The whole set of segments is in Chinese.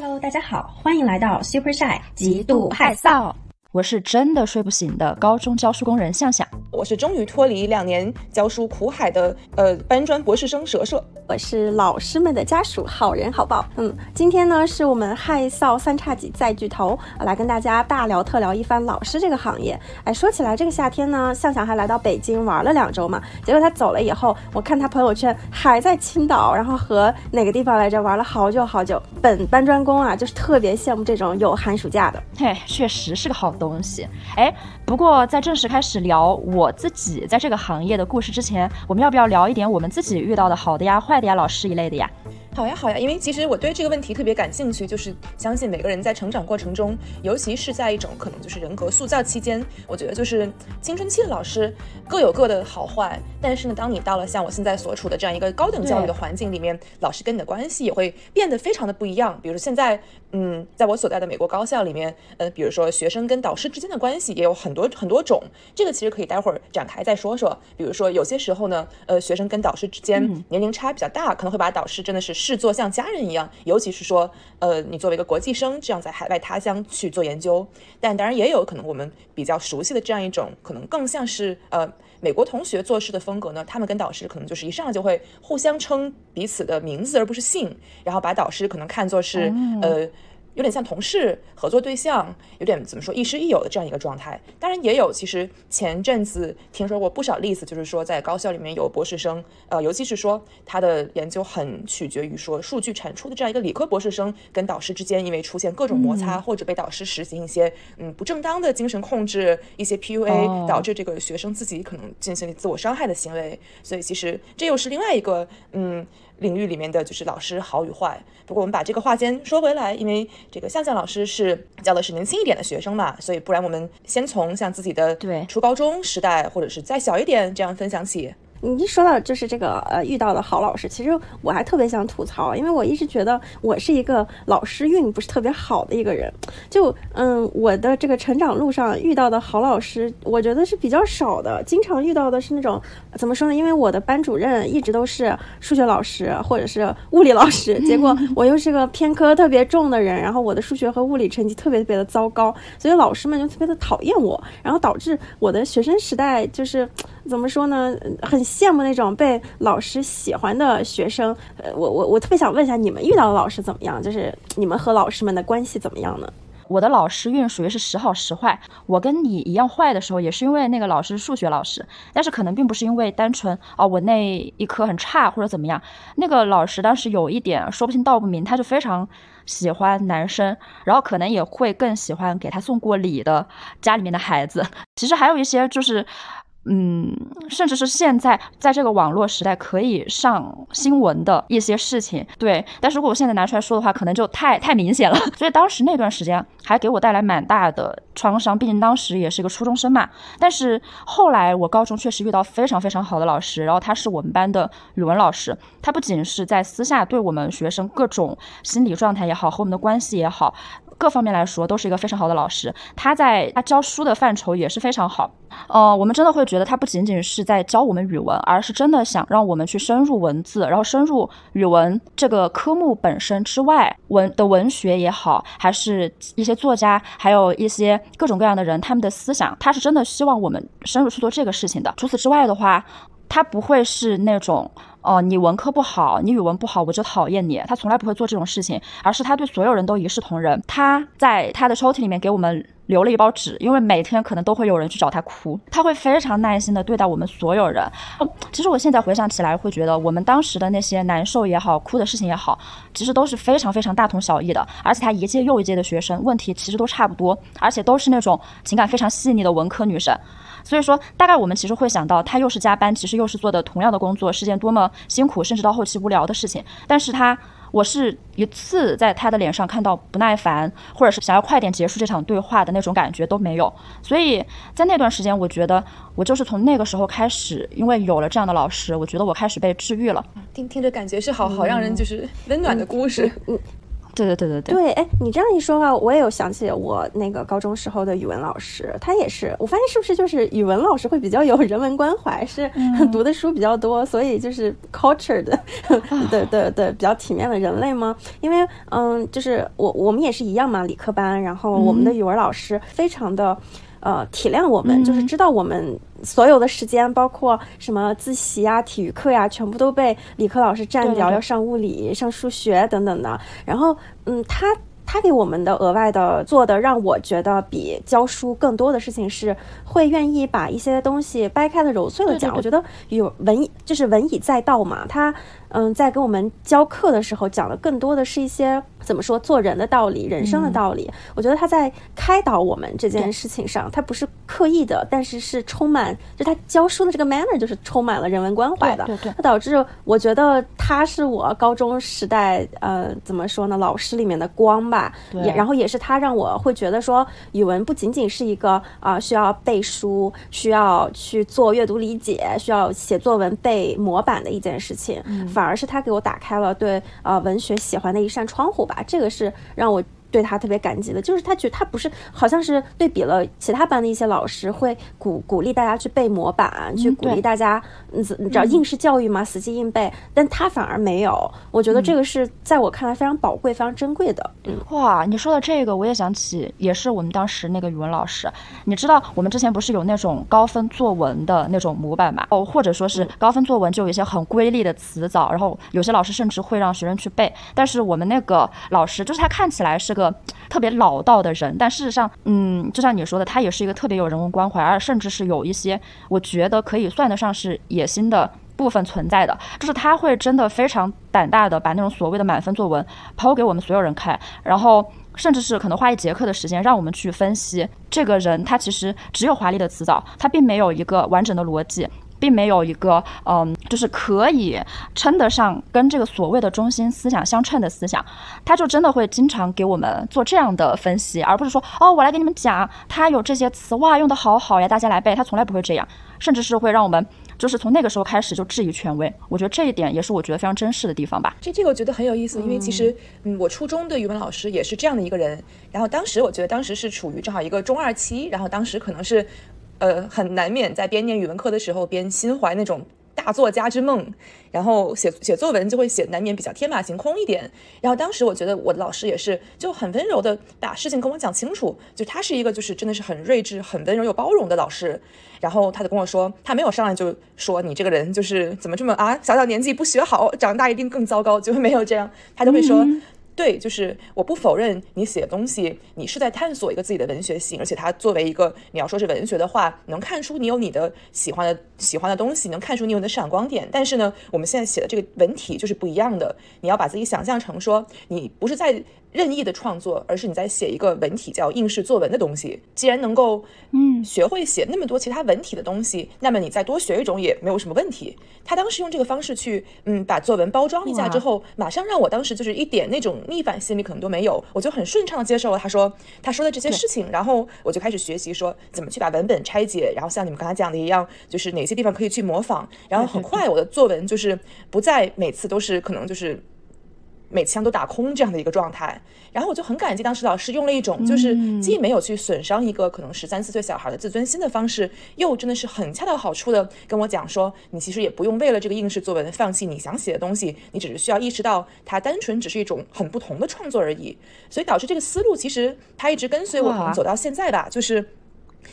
Hello，大家好，欢迎来到 Super Shy 极度害臊。我是真的睡不醒的高中教书工人向向，我是终于脱离两年教书苦海的呃搬砖博士生蛇蛇，我是老师们的家属好人好报。嗯，今天呢是我们害臊三叉戟再聚头来跟大家大聊特聊一番老师这个行业。哎，说起来这个夏天呢，向向还来到北京玩了两周嘛，结果他走了以后，我看他朋友圈还在青岛，然后和哪个地方来着玩了好久好久。本搬砖工啊，就是特别羡慕这种有寒暑假的。嘿，确实是个好。东东西，哎，不过在正式开始聊我自己在这个行业的故事之前，我们要不要聊一点我们自己遇到的好的呀、坏的呀、老师一类的呀？好呀，好呀，因为其实我对这个问题特别感兴趣，就是相信每个人在成长过程中，尤其是在一种可能就是人格塑造期间，我觉得就是青春期的老师各有各的好坏。但是呢，当你到了像我现在所处的这样一个高等教育的环境里面，老师跟你的关系也会变得非常的不一样。比如现在，嗯，在我所在的美国高校里面，呃，比如说学生跟导师之间的关系也有很多很多种，这个其实可以待会儿展开再说说。比如说有些时候呢，呃，学生跟导师之间年龄差比较大，可能会把导师真的是。视作像家人一样，尤其是说，呃，你作为一个国际生，这样在海外他乡去做研究，但当然也有可能我们比较熟悉的这样一种，可能更像是呃美国同学做事的风格呢。他们跟导师可能就是一上来就会互相称彼此的名字，而不是姓，然后把导师可能看作是呃。有点像同事、合作对象，有点怎么说亦师亦友的这样一个状态。当然也有，其实前阵子听说过不少例子，就是说在高校里面有博士生，呃，尤其是说他的研究很取决于说数据产出的这样一个理科博士生，跟导师之间因为出现各种摩擦，或者被导师实行一些嗯不正当的精神控制、一些 PUA，导致这个学生自己可能进行了自我伤害的行为。所以其实这又是另外一个嗯。领域里面的就是老师好与坏。不过我们把这个话先说回来，因为这个向向老师是教的是年轻一点的学生嘛，所以不然我们先从像自己的对初高中时代，或者是再小一点这样分享起。你一说到就是这个呃遇到的好老师，其实我还特别想吐槽，因为我一直觉得我是一个老师运不是特别好的一个人。就嗯，我的这个成长路上遇到的好老师，我觉得是比较少的。经常遇到的是那种怎么说呢？因为我的班主任一直都是数学老师 或者是物理老师，结果我又是个偏科特别重的人，然后我的数学和物理成绩特别特别的糟糕，所以老师们就特别的讨厌我，然后导致我的学生时代就是怎么说呢？很。羡慕那种被老师喜欢的学生，呃，我我我特别想问一下，你们遇到的老师怎么样？就是你们和老师们的关系怎么样呢？我的老师运属于是时好时坏。我跟你一样坏的时候，也是因为那个老师数学老师，但是可能并不是因为单纯啊我那一科很差或者怎么样。那个老师当时有一点说不清道不明，他就非常喜欢男生，然后可能也会更喜欢给他送过礼的家里面的孩子。其实还有一些就是。嗯，甚至是现在在这个网络时代可以上新闻的一些事情，对。但是如果我现在拿出来说的话，可能就太太明显了。所以当时那段时间还给我带来蛮大的创伤，毕竟当时也是一个初中生嘛。但是后来我高中确实遇到非常非常好的老师，然后他是我们班的语文老师，他不仅是在私下对我们学生各种心理状态也好，和我们的关系也好。各方面来说都是一个非常好的老师，他在他教书的范畴也是非常好。呃，我们真的会觉得他不仅仅是在教我们语文，而是真的想让我们去深入文字，然后深入语文这个科目本身之外，文的文学也好，还是一些作家，还有一些各种各样的人他们的思想，他是真的希望我们深入去做这个事情的。除此之外的话，他不会是那种。哦，你文科不好，你语文不好，我就讨厌你。他从来不会做这种事情，而是他对所有人都一视同仁。他在他的抽屉里面给我们留了一包纸，因为每天可能都会有人去找他哭，他会非常耐心的对待我们所有人。其实我现在回想起来，会觉得我们当时的那些难受也好，哭的事情也好，其实都是非常非常大同小异的。而且他一届又一届的学生问题其实都差不多，而且都是那种情感非常细腻的文科女生。所以说，大概我们其实会想到，他又是加班，其实又是做的同样的工作，是件多么辛苦，甚至到后期无聊的事情。但是他，我是一次在他的脸上看到不耐烦，或者是想要快点结束这场对话的那种感觉都没有。所以在那段时间，我觉得我就是从那个时候开始，因为有了这样的老师，我觉得我开始被治愈了。听听着感觉是好好让人就是温暖的故事。对对对对对。对，哎，你这样一说话，我也有想起我那个高中时候的语文老师，他也是，我发现是不是就是语文老师会比较有人文关怀，是读的书比较多，所以就是 culture 的对对对比较体面的人类吗？因为嗯，就是我我们也是一样嘛，理科班，然后我们的语文老师非常的。呃，体谅我们，就是知道我们所有的时间，包括什么自习啊、体育课呀，全部都被理科老师占掉，要上物理、上数学等等的。然后，嗯，他。他给我们的额外的做的，让我觉得比教书更多的事情是会愿意把一些东西掰开了揉碎了讲。我觉得有文就是文以载道嘛，他嗯在给我们教课的时候讲的更多的是一些怎么说做人的道理、人生的道理。我觉得他在开导我们这件事情上，他不是刻意的，但是是充满就他教书的这个 manner 就是充满了人文关怀的。对对，那导致我觉得他是我高中时代呃怎么说呢，老师里面的光吧。也，然后也是他让我会觉得说，语文不仅仅是一个啊需要背书、需要去做阅读理解、需要写作文背模板的一件事情，反而是他给我打开了对呃文学喜欢的一扇窗户吧。这个是让我。对他特别感激的，就是他觉得他不是，好像是对比了其他班的一些老师，会鼓鼓励大家去背模板，去鼓励大家，你知道应试教育嘛，死记硬背，但他反而没有。我觉得这个是在我看来非常宝贵、非常珍贵的。嗯，哇，你说的这个，我也想起，也是我们当时那个语文老师。你知道，我们之前不是有那种高分作文的那种模板嘛？哦，或者说是高分作文就有一些很瑰丽的词藻，然后有些老师甚至会让学生去背。但是我们那个老师，就是他看起来是。个特别老道的人，但事实上，嗯，就像你说的，他也是一个特别有人文关怀，而甚至是有一些我觉得可以算得上是野心的部分存在的。就是他会真的非常胆大的把那种所谓的满分作文抛给我们所有人看，然后甚至是可能花一节课的时间让我们去分析这个人，他其实只有华丽的辞藻，他并没有一个完整的逻辑。并没有一个嗯，就是可以称得上跟这个所谓的中心思想相称的思想，他就真的会经常给我们做这样的分析，而不是说哦，我来给你们讲，他有这些词，哇，用的好好呀，大家来背。他从来不会这样，甚至是会让我们就是从那个时候开始就质疑权威。我觉得这一点也是我觉得非常珍视的地方吧。这这个我觉得很有意思，因为其实嗯，我初中的语文老师也是这样的一个人。然后当时我觉得当时是处于正好一个中二期，然后当时可能是。呃，很难免在边念语文课的时候边心怀那种大作家之梦，然后写写作文就会写难免比较天马行空一点。然后当时我觉得我的老师也是就很温柔的把事情跟我讲清楚，就他是一个就是真的是很睿智、很温柔又包容的老师。然后他就跟我说，他没有上来就说你这个人就是怎么这么啊，小小年纪不学好，长大一定更糟糕，就会没有这样，他就会说。对，就是我不否认你写的东西，你是在探索一个自己的文学性，而且它作为一个你要说是文学的话，能看出你有你的喜欢的喜欢的东西，能看出你有你的闪光点。但是呢，我们现在写的这个文体就是不一样的，你要把自己想象成说，你不是在。任意的创作，而是你在写一个文体叫应试作文的东西。既然能够，嗯，学会写那么多其他文体的东西，那么你再多学一种也没有什么问题。他当时用这个方式去，嗯，把作文包装一下之后，马上让我当时就是一点那种逆反心理可能都没有，我就很顺畅的接受了他说他说的这些事情，然后我就开始学习说怎么去把文本拆解，然后像你们刚才讲的一样，就是哪些地方可以去模仿，然后很快我的作文就是不再每次都是可能就是。每枪都打空这样的一个状态，然后我就很感激当时老师用了一种就是既没有去损伤一个可能十三四岁小孩的自尊心的方式，又真的是很恰到好处的跟我讲说，你其实也不用为了这个应试作文放弃你想写的东西，你只是需要意识到它单纯只是一种很不同的创作而已。所以导致这个思路其实它一直跟随我可能走到现在吧，就是。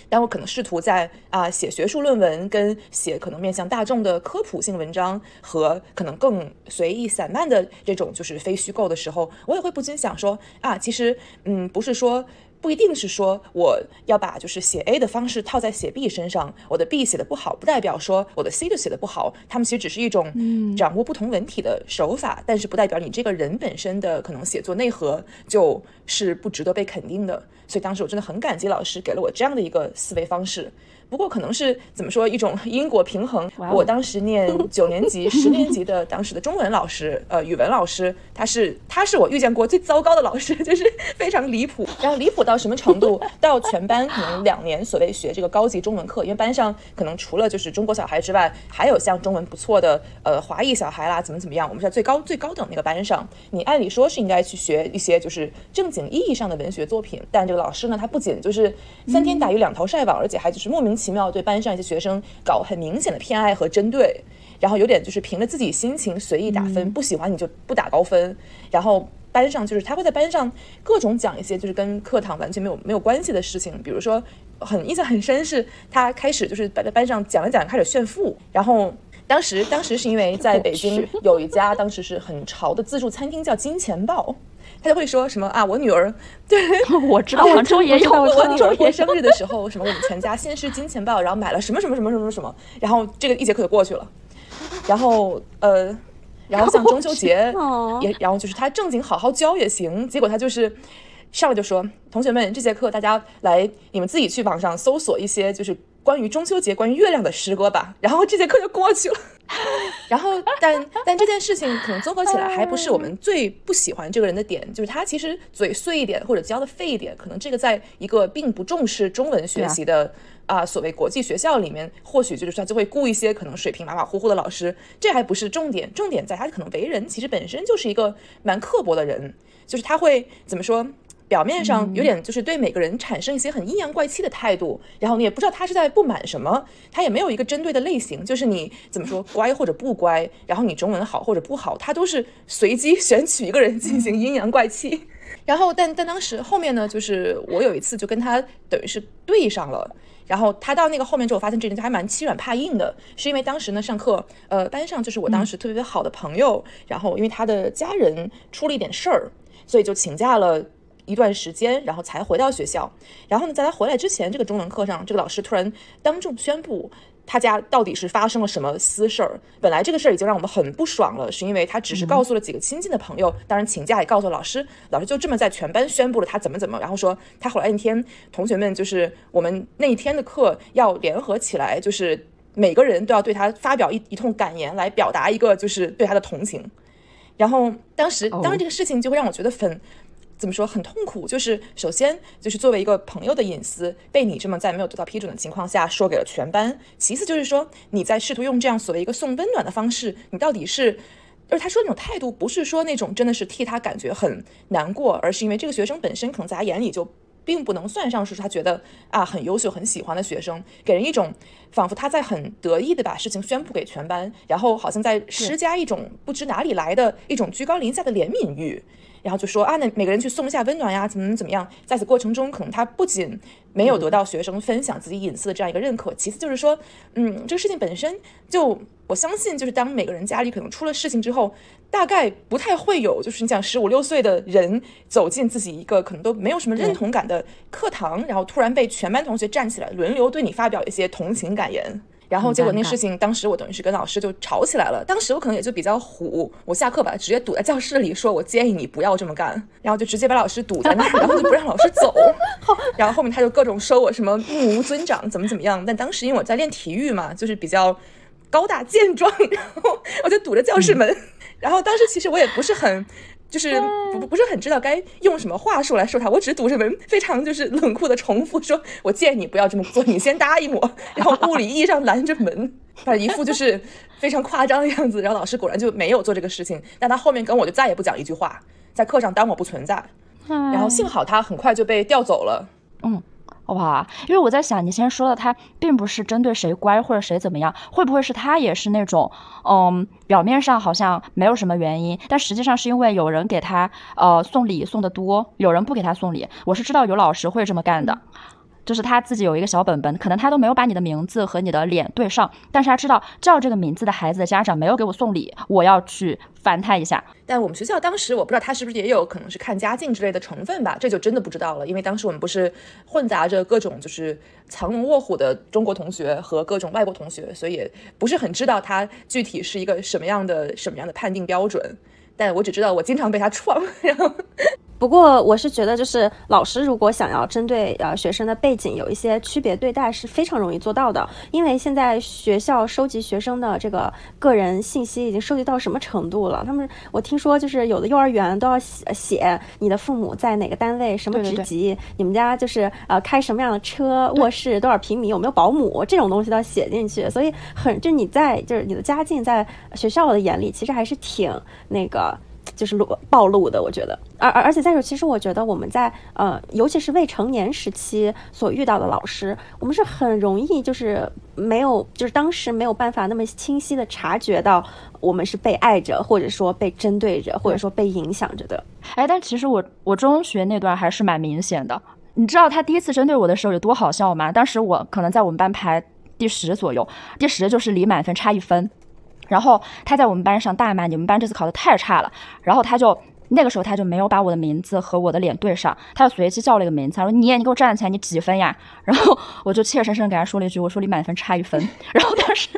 但我可能试图在啊写学术论文，跟写可能面向大众的科普性文章，和可能更随意散漫的这种就是非虚构的时候，我也会不禁想说啊，其实嗯，不是说不一定是说我要把就是写 A 的方式套在写 B 身上，我的 B 写的不好，不代表说我的 C 就写的不好，他们其实只是一种掌握不同文体的手法，但是不代表你这个人本身的可能写作内核就是不值得被肯定的。所以当时我真的很感激老师给了我这样的一个思维方式，不过可能是怎么说一种因果平衡。我当时念 九年级、十年级的当时的中文老师，呃，语文老师，他是他是我遇见过最糟糕的老师，就是非常离谱。然后离谱到什么程度？到全班可能两年所谓学这个高级中文课，因为班上可能除了就是中国小孩之外，还有像中文不错的呃华裔小孩啦，怎么怎么样。我们在最高最高等那个班上，你按理说是应该去学一些就是正经意义上的文学作品，但这个老师呢，他不仅就是三天打鱼两头晒网，而且还就是莫名其妙对班上一些学生搞很明显的偏爱和针对，然后有点就是凭着自己心情随意打分，不喜欢你就不打高分，然后。班上就是他会在班上各种讲一些就是跟课堂完全没有没有关系的事情，比如说很印象很深是他开始就是在班上讲着讲着开始炫富，然后当时当时是因为在北京 有一家当时是很潮的自助餐厅叫金钱豹，他就会说什么 啊我女儿对我知道杭州也有，我我女儿过生日的时候，什么我们全家先是金钱豹，然后买了什么什么什么什么什么，然后这个一节课就过去了，然后呃，然后像中秋节哦也，然后就是他正经好好教也行，结果他就是上来就说，同学们这节课大家来你们自己去网上搜索一些就是关于中秋节、关于月亮的诗歌吧，然后这节课就过去了。然后，但但这件事情可能综合起来，还不是我们最不喜欢这个人的点，就是他其实嘴碎一点或者教的废一点，可能这个在一个并不重视中文学习的啊、所谓国际学校里面，或许就是他就会雇一些可能水平马马虎虎的老师，这还不是重点，重点在他可能为人其实本身就是一个蛮刻薄的人，就是他会怎么说？表面上有点就是对每个人产生一些很阴阳怪气的态度，然后你也不知道他是在不满什么，他也没有一个针对的类型，就是你怎么说 乖或者不乖，然后你中文好或者不好，他都是随机 选取一个人进行阴阳怪气。然后但但当时后面呢，就是我有一次就跟他等于是对上了。然后他到那个后面之后，我发现这人就还蛮欺软怕硬的，是因为当时呢上课，呃，班上就是我当时特别特别好的朋友，然后因为他的家人出了一点事儿，所以就请假了。一段时间，然后才回到学校。然后呢，在他回来之前，这个中文课上，这个老师突然当众宣布，他家到底是发生了什么私事儿。本来这个事儿已经让我们很不爽了，是因为他只是告诉了几个亲近的朋友，当然请假也告诉了老师，老师就这么在全班宣布了他怎么怎么，然后说他后来那天同学们就是我们那一天的课要联合起来，就是每个人都要对他发表一一通感言，来表达一个就是对他的同情。然后当时，当然这个事情就会让我觉得很。怎么说很痛苦？就是首先就是作为一个朋友的隐私被你这么在没有得到批准的情况下说给了全班。其次就是说你在试图用这样所谓一个送温暖的方式，你到底是，而他说那种态度不是说那种真的是替他感觉很难过，而是因为这个学生本身可能在他眼里就并不能算上是他觉得啊很优秀很喜欢的学生，给人一种仿佛他在很得意的把事情宣布给全班，然后好像在施加一种不知哪里来的一种居高临下的怜悯欲。然后就说啊，那每个人去送一下温暖呀，怎么怎么样？在此过程中，可能他不仅没有得到学生分享自己隐私的这样一个认可，其次就是说，嗯，这个事情本身就我相信，就是当每个人家里可能出了事情之后，大概不太会有，就是你讲十五六岁的人走进自己一个可能都没有什么认同感的课堂，然后突然被全班同学站起来轮流对你发表一些同情感言。然后结果那事情，当时我等于是跟老师就吵起来了。当时我可能也就比较虎，我下课把他直接堵在教室里，说我建议你不要这么干，然后就直接把老师堵在那儿，然后就不让老师走。然后后面他就各种说我什么目无尊长，怎么怎么样。但当时因为我在练体育嘛，就是比较高大健壮，然后我就堵着教室门。然后当时其实我也不是很。就是不不不是很知道该用什么话术来说他，我只是堵着门，非常就是冷酷的重复说：“我建议你不要这么做，你先答应我。”然后物理意义上拦着门，反正一副就是非常夸张的样子。然后老师果然就没有做这个事情，但他后面跟我就再也不讲一句话，在课上当我不存在。然后幸好他很快就被调走了。嗯。哇，因为我在想，你先说的他并不是针对谁乖或者谁怎么样，会不会是他也是那种，嗯，表面上好像没有什么原因，但实际上是因为有人给他呃送礼送的多，有人不给他送礼。我是知道有老师会这么干的。就是他自己有一个小本本，可能他都没有把你的名字和你的脸对上，但是他知道叫这个名字的孩子的家长没有给我送礼，我要去烦他一下。但我们学校当时我不知道他是不是也有可能是看家境之类的成分吧，这就真的不知道了，因为当时我们不是混杂着各种就是藏龙卧虎的中国同学和各种外国同学，所以不是很知道他具体是一个什么样的什么样的判定标准。但我只知道我经常被他 撞，然后不过我是觉得，就是老师如果想要针对呃学生的背景有一些区别对待，是非常容易做到的。因为现在学校收集学生的这个个人信息已经收集到什么程度了？他们我听说就是有的幼儿园都要写写你的父母在哪个单位、什么职级，你们家就是呃开什么样的车、卧室多少平米、有没有保姆这种东西都要写进去。所以很就你在就是你的家境在学校的眼里，其实还是挺那个。就是露暴露的，我觉得，而而而且再说，其实我觉得我们在呃，尤其是未成年时期所遇到的老师，我们是很容易就是没有，就是当时没有办法那么清晰的察觉到我们是被爱着，或者说被针对着，或者说被影响着的。哎，但其实我我中学那段还是蛮明显的。你知道他第一次针对我的时候有多好笑吗？当时我可能在我们班排第十左右，第十就是离满分差一分。然后他在我们班上大骂你们班这次考的太差了，然后他就那个时候他就没有把我的名字和我的脸对上，他就随机叫了一个名字，他说你你给我站起来，你几分呀？然后我就怯生生给他说了一句，我说离满分差一分。然后当时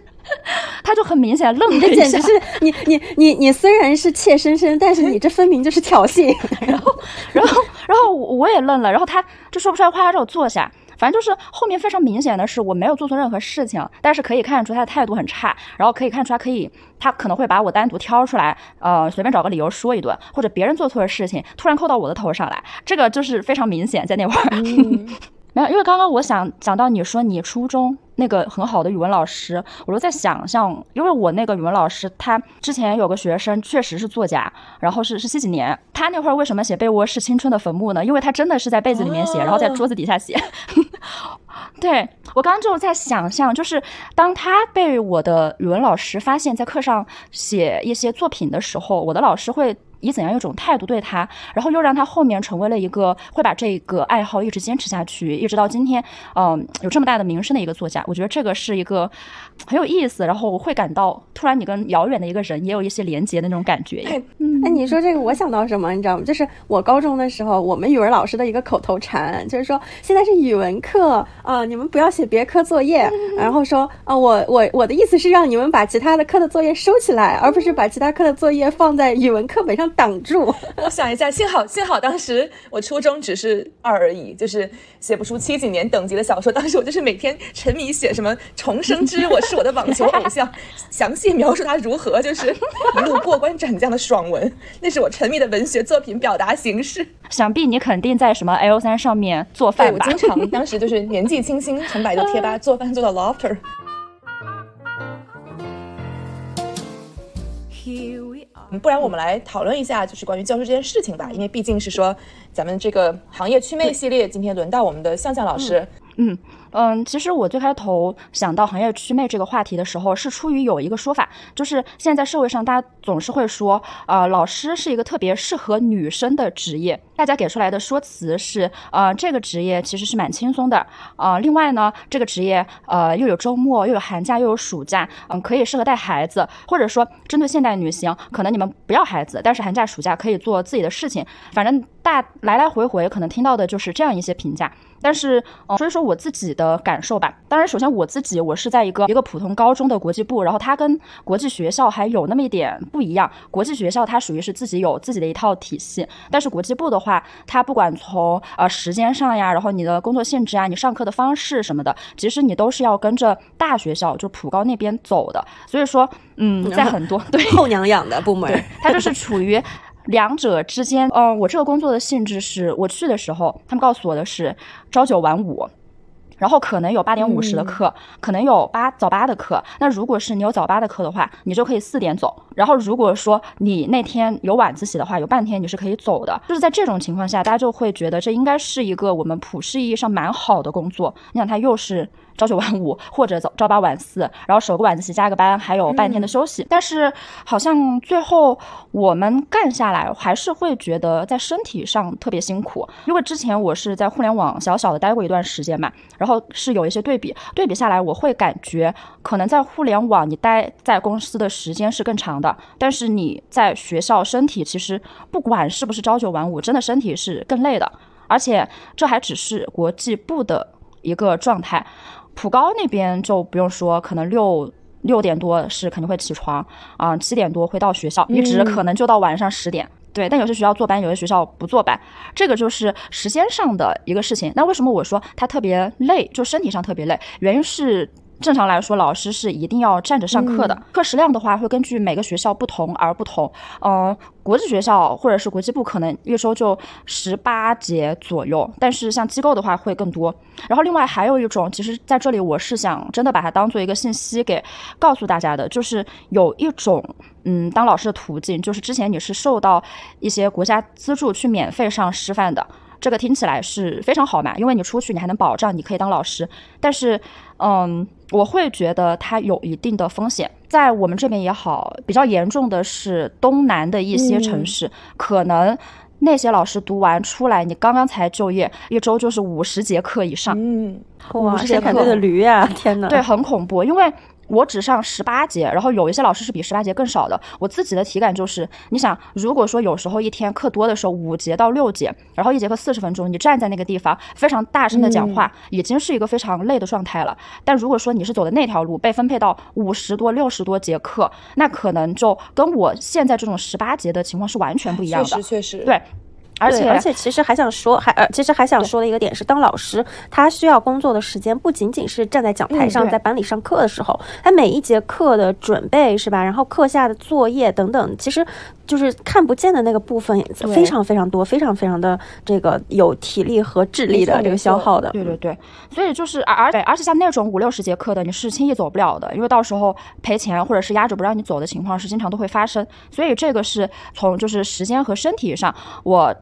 他就很明显愣了一下，简直是你你你你虽然是怯生生，但是你这分明就是挑衅。然后然后然后我也愣了，然后他就说不出来话，他让我坐下。反正就是后面非常明显的是，我没有做错任何事情，但是可以看出他的态度很差，然后可以看出他可以，他可能会把我单独挑出来，呃，随便找个理由说一顿，或者别人做错的事情突然扣到我的头上来，这个就是非常明显，在那会儿。没有，因为刚刚我想讲到你说你初中那个很好的语文老师，我就在想象，因为我那个语文老师他之前有个学生确实是作家，然后是是七几年，他那会儿为什么写被窝是青春的坟墓呢？因为他真的是在被子里面写，然后在桌子底下写。对我刚刚就在想象，就是当他被我的语文老师发现，在课上写一些作品的时候，我的老师会。以怎样一种态度对他，然后又让他后面成为了一个会把这个爱好一直坚持下去，一直到今天，嗯，有这么大的名声的一个作家。我觉得这个是一个很有意思，然后我会感到突然你跟遥远的一个人也有一些连接的那种感觉。哎，你说这个，我想到什么，你知道吗？就是我高中的时候，我们语文老师的一个口头禅，就是说现在是语文课啊，你们不要写别科作业，然后说啊，我我我的意思是让你们把其他的课的作业收起来，而不是把其他课的作业放在语文课本上。挡住！我想一下，幸好幸好当时我初中只是二而已，就是写不出七几年等级的小说。当时我就是每天沉迷写什么《重生之我是我的网球偶像》，详细描述他如何就是一路过关斩将的爽文，那是我沉迷的文学作品表达形式。想必你肯定在什么 L 三上面做饭吧？我经常当时就是年纪轻轻，从百度贴吧做饭做到 Lofter。不然我们来讨论一下，就是关于教师这件事情吧，因为毕竟是说咱们这个行业祛魅系列，今天轮到我们的向向老师。嗯嗯嗯，其实我最开头想到行业祛魅这个话题的时候，是出于有一个说法，就是现在社会上大家总是会说，呃，老师是一个特别适合女生的职业。大家给出来的说辞是，呃，这个职业其实是蛮轻松的，呃，另外呢，这个职业呃又有周末，又有寒假，又有暑假，嗯，可以适合带孩子，或者说针对现代女性，可能你们不要孩子，但是寒假暑假可以做自己的事情，反正大来来回回可能听到的就是这样一些评价。但是，所以说我自己的感受吧。当然，首先我自己，我是在一个一个普通高中的国际部，然后它跟国际学校还有那么一点不一样。国际学校它属于是自己有自己的一套体系，但是国际部的话，它不管从呃时间上呀，然后你的工作性质啊，你上课的方式什么的，其实你都是要跟着大学校就普高那边走的。所以说，嗯，在很多 对后娘养的部门，它就是处于。两者之间，嗯，我这个工作的性质是，我去的时候，他们告诉我的是朝九晚五，然后可能有八点五十的课，可能有八早八的课。那如果是你有早八的课的话，你就可以四点走。然后如果说你那天有晚自习的话，有半天你是可以走的。就是在这种情况下，大家就会觉得这应该是一个我们普世意义上蛮好的工作。你想，它又是。朝九晚五，或者早朝八晚四，然后守个晚自习加个班，还有半天的休息。但是好像最后我们干下来，还是会觉得在身体上特别辛苦。因为之前我是在互联网小小的待过一段时间嘛，然后是有一些对比，对比下来，我会感觉可能在互联网你待在公司的时间是更长的，但是你在学校身体其实不管是不是朝九晚五，真的身体是更累的。而且这还只是国际部的一个状态。普高那边就不用说，可能六六点多是肯定会起床啊，七点多会到学校，一直可能就到晚上十点。对，但有些学校坐班，有些学校不坐班，这个就是时间上的一个事情。那为什么我说他特别累，就身体上特别累？原因是。正常来说，老师是一定要站着上课的。课时量的话，会根据每个学校不同而不同。嗯，国际学校或者是国际部可能一周就十八节左右，但是像机构的话会更多。然后另外还有一种，其实在这里我是想真的把它当做一个信息给告诉大家的，就是有一种嗯当老师的途径，就是之前你是受到一些国家资助去免费上师范的。这个听起来是非常好嘛，因为你出去你还能保障你可以当老师，但是，嗯，我会觉得它有一定的风险，在我们这边也好，比较严重的是东南的一些城市，可能那些老师读完出来，你刚刚才就业，一周就是五十节课以上，嗯，五十节课的驴呀，天哪，对，很恐怖，因为。我只上十八节，然后有一些老师是比十八节更少的。我自己的体感就是，你想，如果说有时候一天课多的时候，五节到六节，然后一节课四十分钟，你站在那个地方非常大声的讲话，已经是一个非常累的状态了。但如果说你是走的那条路，被分配到五十多、六十多节课，那可能就跟我现在这种十八节的情况是完全不一样的。确实，确实，对。而且而且，其实还想说，还呃，其实还想说的一个点是，当老师他需要工作的时间不仅仅是站在讲台上，在班里上课的时候，他每一节课的准备是吧？然后课下的作业等等，其实就是看不见的那个部分，非常非常多，非常非常的这个有体力和智力的这个消耗的。对对对，所以就是而而而且像那种五六十节课的，你是轻易走不了的，因为到时候赔钱或者是压着不让你走的情况是经常都会发生。所以这个是从就是时间和身体上我。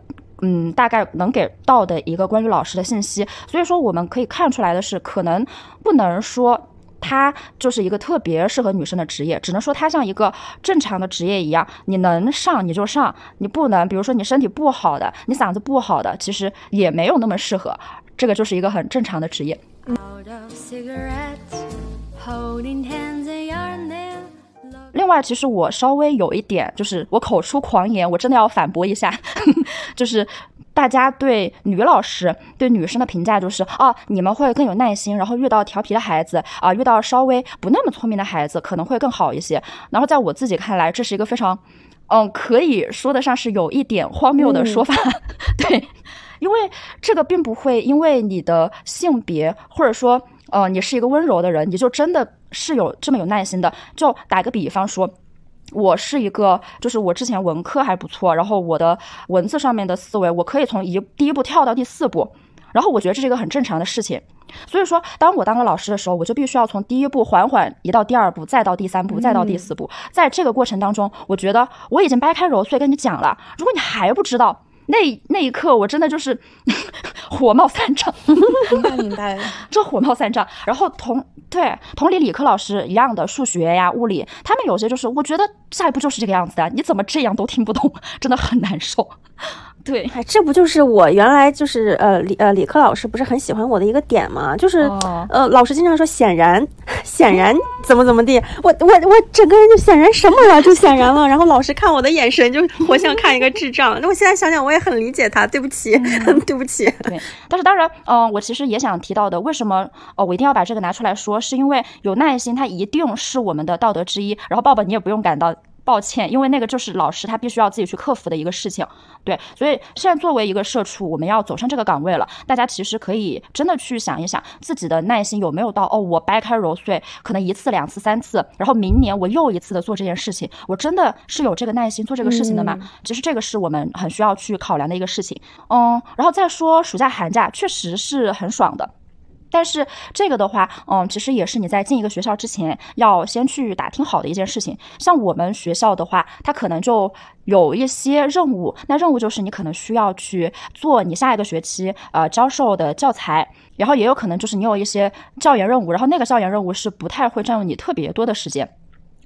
嗯，大概能给到的一个关于老师的信息，所以说我们可以看出来的是，可能不能说它就是一个特别适合女生的职业，只能说它像一个正常的职业一样，你能上你就上，你不能，比如说你身体不好的，你嗓子不好的，其实也没有那么适合，这个就是一个很正常的职业。另外，其实我稍微有一点，就是我口出狂言，我真的要反驳一下，就是大家对女老师、对女生的评价，就是啊，你们会更有耐心，然后遇到调皮的孩子啊，遇到稍微不那么聪明的孩子，可能会更好一些。然后在我自己看来，这是一个非常，嗯，可以说得上是有一点荒谬的说法，对，因为这个并不会因为你的性别，或者说，呃，你是一个温柔的人，你就真的。是有这么有耐心的，就打个比方说，我是一个，就是我之前文科还不错，然后我的文字上面的思维，我可以从一第一步跳到第四步，然后我觉得这是一个很正常的事情。所以说，当我当了老师的时候，我就必须要从第一步缓缓移到第二步，再到第三步，再到第四步。在这个过程当中，我觉得我已经掰开揉碎跟你讲了，如果你还不知道。那那一刻，我真的就是 火冒三丈，明白明白，这火冒三丈。然后同对同理，理科老师一样的数学呀、物理，他们有些就是，我觉得下一步就是这个样子的，你怎么这样都听不懂，真的很难受。对，哎，这不就是我原来就是呃理呃理科老师不是很喜欢我的一个点吗？就是呃老师经常说显然显然怎么怎么地，我我我整个人就显然什么了，就显然了。然后老师看我的眼神就我像看一个智障。那我现在想想，我也很理解他，对不起，对不起。对，但是当然，嗯，我其实也想提到的，为什么哦我一定要把这个拿出来说，是因为有耐心，它一定是我们的道德之一。然后抱抱，你也不用感到。抱歉，因为那个就是老师他必须要自己去克服的一个事情，对，所以现在作为一个社畜，我们要走上这个岗位了，大家其实可以真的去想一想自己的耐心有没有到哦，我掰开揉碎，可能一次、两次、三次，然后明年我又一次的做这件事情，我真的是有这个耐心做这个事情的吗？其实这个是我们很需要去考量的一个事情，嗯，然后再说暑假、寒假，确实是很爽的。但是这个的话，嗯，其实也是你在进一个学校之前要先去打听好的一件事情。像我们学校的话，它可能就有一些任务，那任务就是你可能需要去做你下一个学期呃教授的教材，然后也有可能就是你有一些教研任务，然后那个教研任务是不太会占用你特别多的时间。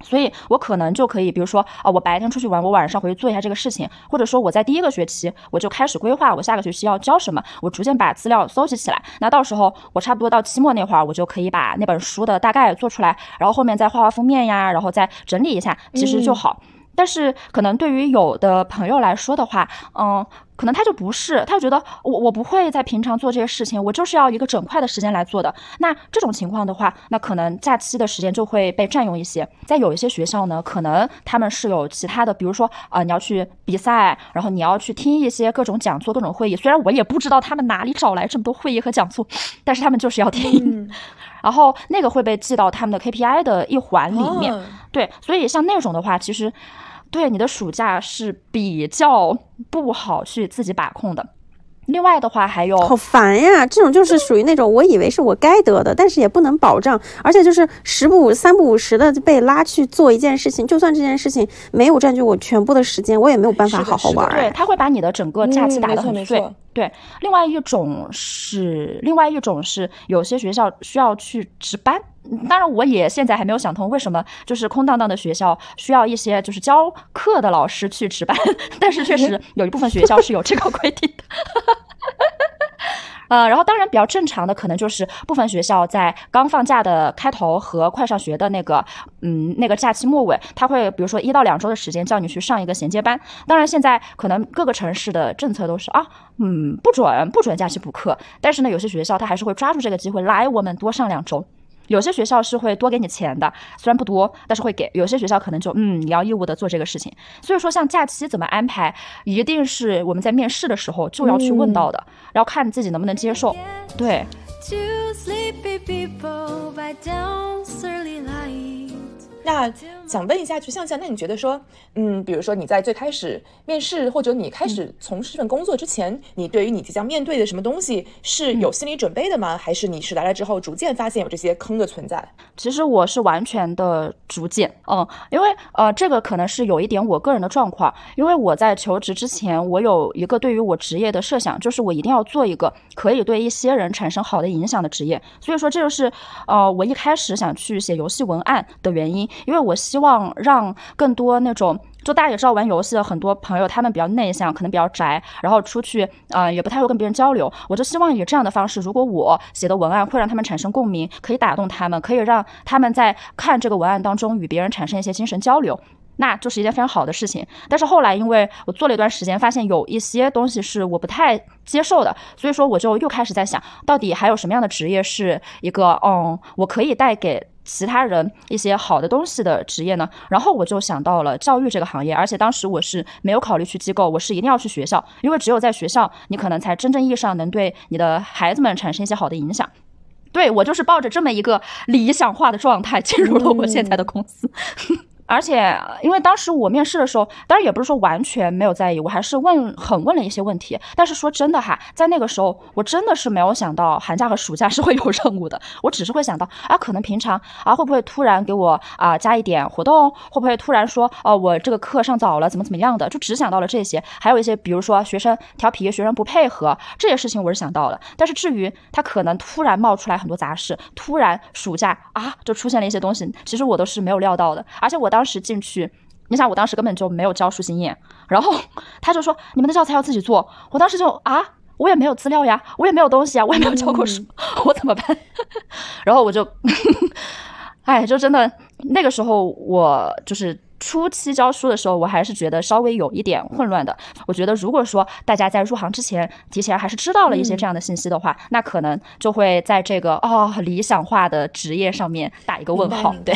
所以，我可能就可以，比如说，啊，我白天出去玩，我晚上回去做一下这个事情，或者说我在第一个学期我就开始规划我下个学期要教什么，我逐渐把资料搜集起来。那到时候我差不多到期末那会儿，我就可以把那本书的大概做出来，然后后面再画画封面呀，然后再整理一下，其实就好。但是可能对于有的朋友来说的话，嗯。可能他就不是，他就觉得我我不会在平常做这些事情，我就是要一个整块的时间来做的。那这种情况的话，那可能假期的时间就会被占用一些。在有一些学校呢，可能他们是有其他的，比如说啊，你要去比赛，然后你要去听一些各种讲座、各种会议。虽然我也不知道他们哪里找来这么多会议和讲座，但是他们就是要听。然后那个会被记到他们的 KPI 的一环里面。对，所以像那种的话，其实。对你的暑假是比较不好去自己把控的。另外的话还有，好烦呀！这种就是属于那种我以为是我该得的，但是也不能保障，而且就是十不五三不五十的被拉去做一件事情，就算这件事情没有占据我全部的时间，我也没有办法好好玩。对，他会把你的整个假期打得很碎。对，另外一种是，另外一种是有些学校需要去值班。当然，我也现在还没有想通为什么就是空荡荡的学校需要一些就是教课的老师去值班，但是确实有一部分学校是有这个规定的。呃，然后当然比较正常的可能就是部分学校在刚放假的开头和快上学的那个嗯那个假期末尾，他会比如说一到两周的时间叫你去上一个衔接班。当然现在可能各个城市的政策都是啊嗯不准不准假期补课，但是呢有些学校他还是会抓住这个机会来我们多上两周。有些学校是会多给你钱的，虽然不多，但是会给。有些学校可能就嗯，你要义务的做这个事情。所以说，像假期怎么安排，一定是我们在面试的时候就要去问到的，然后看你自己能不能接受。对。那想问一下，去向向，那你觉得说，嗯，比如说你在最开始面试或者你开始从事这份工作之前，你对于你即将面对的什么东西是有心理准备的吗？还是你是来了之后逐渐发现有这些坑的存在？其实我是完全的逐渐，嗯，因为呃，这个可能是有一点我个人的状况，因为我在求职之前，我有一个对于我职业的设想，就是我一定要做一个可以对一些人产生好的影响的职业，所以说这就是呃，我一开始想去写游戏文案的原因。因为我希望让更多那种，就大家也知道玩游戏的很多朋友，他们比较内向，可能比较宅，然后出去啊也不太会跟别人交流。我就希望以这样的方式，如果我写的文案会让他们产生共鸣，可以打动他们，可以让他们在看这个文案当中与别人产生一些精神交流，那就是一件非常好的事情。但是后来因为我做了一段时间，发现有一些东西是我不太接受的，所以说我就又开始在想，到底还有什么样的职业是一个嗯，我可以带给。其他人一些好的东西的职业呢，然后我就想到了教育这个行业，而且当时我是没有考虑去机构，我是一定要去学校，因为只有在学校，你可能才真正意义上能对你的孩子们产生一些好的影响。对我就是抱着这么一个理想化的状态进入了我现在的公司。而且，因为当时我面试的时候，当然也不是说完全没有在意，我还是问很问了一些问题。但是说真的哈，在那个时候，我真的是没有想到寒假和暑假是会有任务的。我只是会想到啊，可能平常啊会不会突然给我啊加一点活动，会不会突然说哦我这个课上早了怎么怎么样的，就只想到了这些。还有一些比如说学生调皮、学生不配合这些事情，我是想到了。但是至于他可能突然冒出来很多杂事，突然暑假啊就出现了一些东西，其实我都是没有料到的。而且我当。当时进去，你想我当时根本就没有教书经验，然后 他就说你们的教材要自己做，我当时就啊，我也没有资料呀，我也没有东西啊，我也没有教过书，我怎么办？然后我就，哎，就真的那个时候我就是初期教书的时候，我还是觉得稍微有一点混乱的。我觉得如果说大家在入行之前提前还是知道了一些这样的信息的话，那可能就会在这个哦理想化的职业上面打一个问号，对。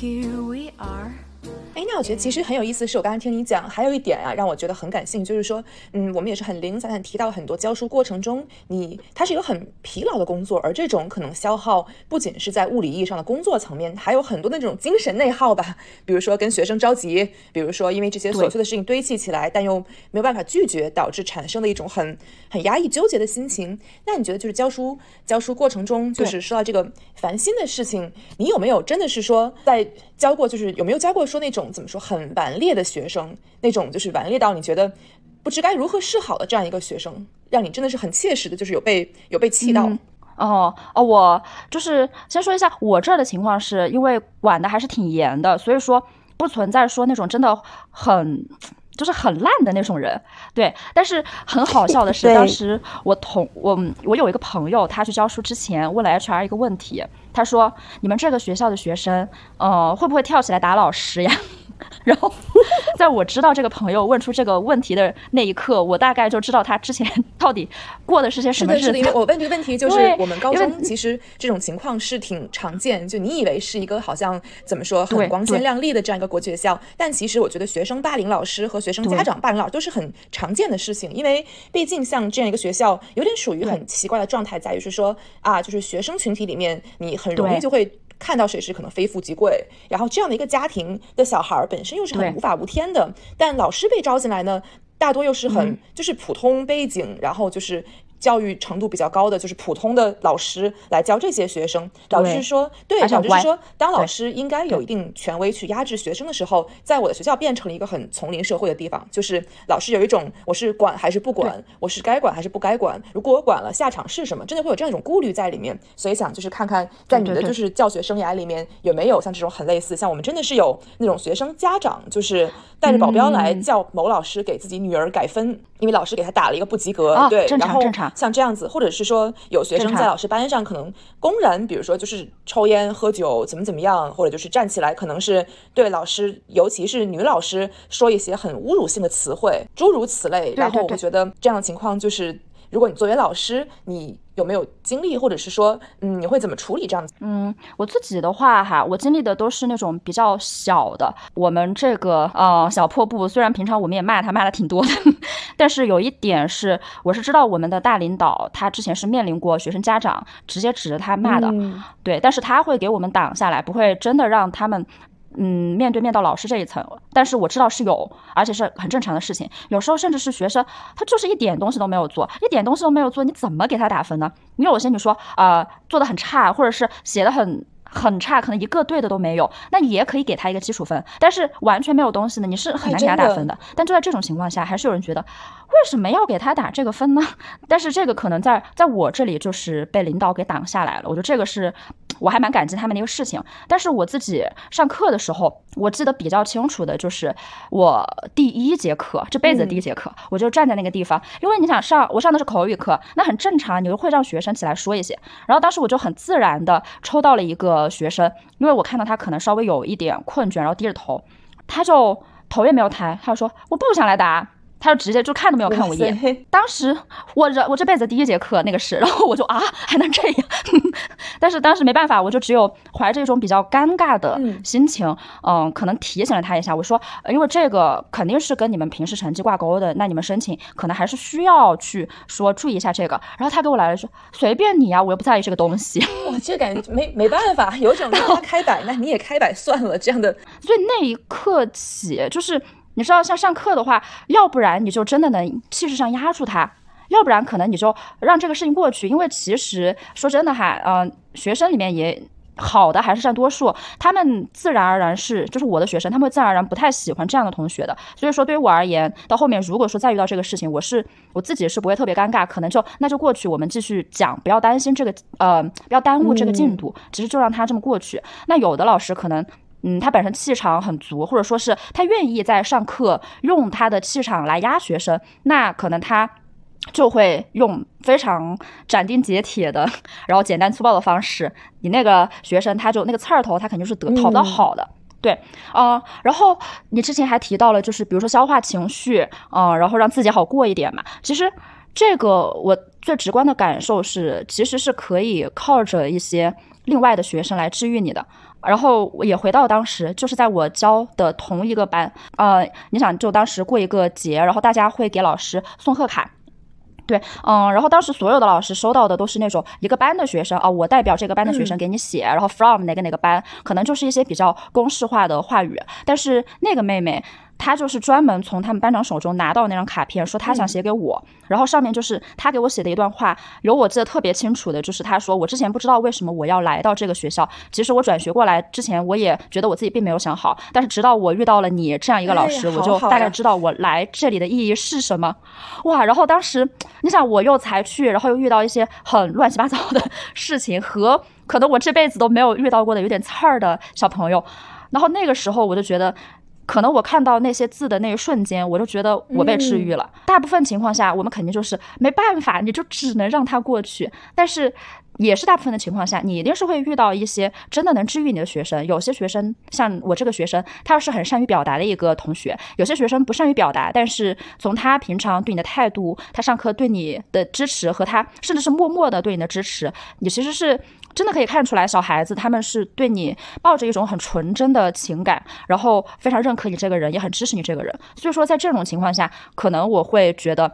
Here we are. 哎，那我觉得其实很有意思，是我刚才听你讲，还有一点啊，让我觉得很感兴趣，就是说，嗯，我们也是很零散散提到很多教书过程中，你它是一个很疲劳的工作，而这种可能消耗不仅是在物理意义上的工作层面，还有很多的那种精神内耗吧，比如说跟学生着急，比如说因为这些琐碎的事情堆砌起来，但又没有办法拒绝，导致产生的一种很很压抑、纠结的心情。那你觉得就是教书教书过程中，就是说到这个烦心的事情，你有没有真的是说在教过，就是有没有教过说那种？怎么说很顽劣的学生，那种就是顽劣到你觉得不知该如何是好的这样一个学生，让你真的是很切实的，就是有被有被气到。哦哦，我就是先说一下，我这儿的情况是因为管的还是挺严的，所以说不存在说那种真的很就是很烂的那种人。对，但是很好笑的是，当时我同我我有一个朋友，他去教书之前问了 HR 一个问题，他说：“你们这个学校的学生，呃，会不会跳起来打老师呀？” 然后，在我知道这个朋友问出这个问题的那一刻，我大概就知道他之前 到底过的是些什么日子。是的，因为我问这个问题，就是我们高中其实这种情况是挺常见。就你以为是一个好像怎么说很光鲜亮丽的这样一个国际学校，但其实我觉得学生霸凌老师和学生家长霸凌老师都是很常见的事情。因为毕竟像这样一个学校，有点属于很奇怪的状态，在于是说啊，就是学生群体里面，你很容易就会。看到谁是可能非富即贵，然后这样的一个家庭的小孩儿本身又是很无法无天的，但老师被招进来呢，大多又是很、嗯。就是普通背景，然后就是教育程度比较高的，就是普通的老师来教这些学生，导致说，对，而且歪导致说，当老师应该有一定权威去压制学生的时候，在我的学校变成了一个很丛林社会的地方，就是老师有一种我是管还是不管，我是该管还是不该管，如果我管了，下场是什么？真的会有这样一种顾虑在里面，所以想就是看看在你的就是教学生涯里面有没有像这种很类似，像我们真的是有那种学生家长就是带着保镖来嗯。叫某老师给自己女儿改分，因为老师给他打了一个不及格，啊对，正常然后像这样子，或者是说有学生在老师班上可能公然，比如说就是抽烟、喝酒，怎么怎么样，或者就是站起来，可能是对老师，尤其是女老师说一些很侮辱性的词汇，诸如此类。然后我觉得这样的情况就是，如果你作为老师，你有没有经历，或者是说，嗯，你会怎么处理这样子？嗯，我自己的话哈，我经历的都是那种比较小的。我们这个呃小破布，虽然平常我们也骂他骂的挺多的，但是有一点是，我是知道我们的大领导他之前是面临过学生家长直接指着他骂的，嗯对，但是他会给我们挡下来，不会真的让他们。嗯，面对面到老师这一层，但是我知道是有，而且是很正常的事情。有时候甚至是学生，他就是一点东西都没有做，一点东西都没有做，你怎么给他打分呢？因为有些你说啊、呃做的很差，或者是写的很很差，可能一个对的都没有，那你也可以给他一个基础分。但是完全没有东西呢，你是很难给他打分的。但就在这种情况下，还是有人觉得为什么要给他打这个分呢？但是这个可能在在我这里就是被领导给挡下来了。我觉得这个是我还蛮感激他们的一个事情。但是我自己上课的时候，我记得比较清楚的就是我第一节课，这辈子的第一节课，我就站在那个地方，因为你想上，我上的是口语课，那很正常，你就会让学生起来说一些。然后当时我就很自然的抽到了一个学生，因为我看到他可能稍微有一点困倦，然后低着头，他就头也没有抬，他就说我不想来答。他就直接就看都没有看我一眼，当时我这我这辈子第一节课那个是，然后我就啊还能这样，但是当时没办法，我就只有怀着一种比较尴尬的嗯心情，嗯、可能提醒了他一下，我说，呃因为这个肯定是跟你们平时成绩挂钩的，那你们申请可能还是需要去说注意一下这个。然后他给我来了说，随便你啊，我又不在意这个东西。哇，这感觉没没办法，有种让他 开摆，那你也开摆算了，这样的所以那一刻起，就是你知道，像上课的话，要不然你就真的能气势上压住他。要不然可能你就让这个事情过去，因为其实说真的哈，嗯、学生里面也好的还是占多数，他们自然而然是就是我的学生，他们会自然而然不太喜欢这样的同学的。所以说对于我而言，到后面如果说再遇到这个事情，我是我自己是不会特别尴尬，可能就那就过去，我们继续讲，不要担心这个呃，不要耽误这个进度，其实就让他这么过去。那有的老师可能。嗯，他本身气场很足，或者说是他愿意在上课用他的气场来压学生，那可能他就会用非常斩钉截铁的，然后简单粗暴的方式，你那个学生他就那个刺儿头，他肯定是得讨不到好的。对，呃，然后你之前还提到了，就是比如说消化情绪，嗯、然后让自己好过一点嘛。其实这个我最直观的感受是，其实是可以靠着一些另外的学生来治愈你的。然后我也回到当时，就是在我教的同一个班，呃，你想就当时过一个节，然后大家会给老师送贺卡。对，嗯，然后当时所有的老师收到的都是那种一个班的学生啊，我代表这个班的学生给你写，然后 from 哪个哪个班，可能就是一些比较公式化的话语。但是那个妹妹，她就是专门从他们班长手中拿到那张卡片，说他想写给我，然后上面就是他给我写的一段话，有我记得特别清楚的，就是他说我之前不知道为什么我要来到这个学校，其实我转学过来之前，我也觉得我自己并没有想好，但是直到我遇到了你这样一个老师，哎我就大概知道我来这里的意义是什么。哇，然后当时你想我又才去，然后又遇到一些很乱七八糟的 事情，和可能我这辈子都没有遇到过的有点刺儿的小朋友，然后那个时候我就觉得。可能我看到那些字的那一瞬间，我就觉得我被治愈了。大部分情况下，我们肯定就是没办法，你就只能让它过去。但是也是大部分的情况下，你一定是会遇到一些真的能治愈你的学生。有些学生像我这个学生，他是很善于表达的一个同学；有些学生不善于表达，但是从他平常对你的态度，他上课对你的支持和他甚至是默默的对你的支持，你其实是真的可以看出来，小孩子他们是对你抱着一种很纯真的情感，然后非常认可你这个人，也很支持你这个人。所以说，在这种情况下，可能我会觉得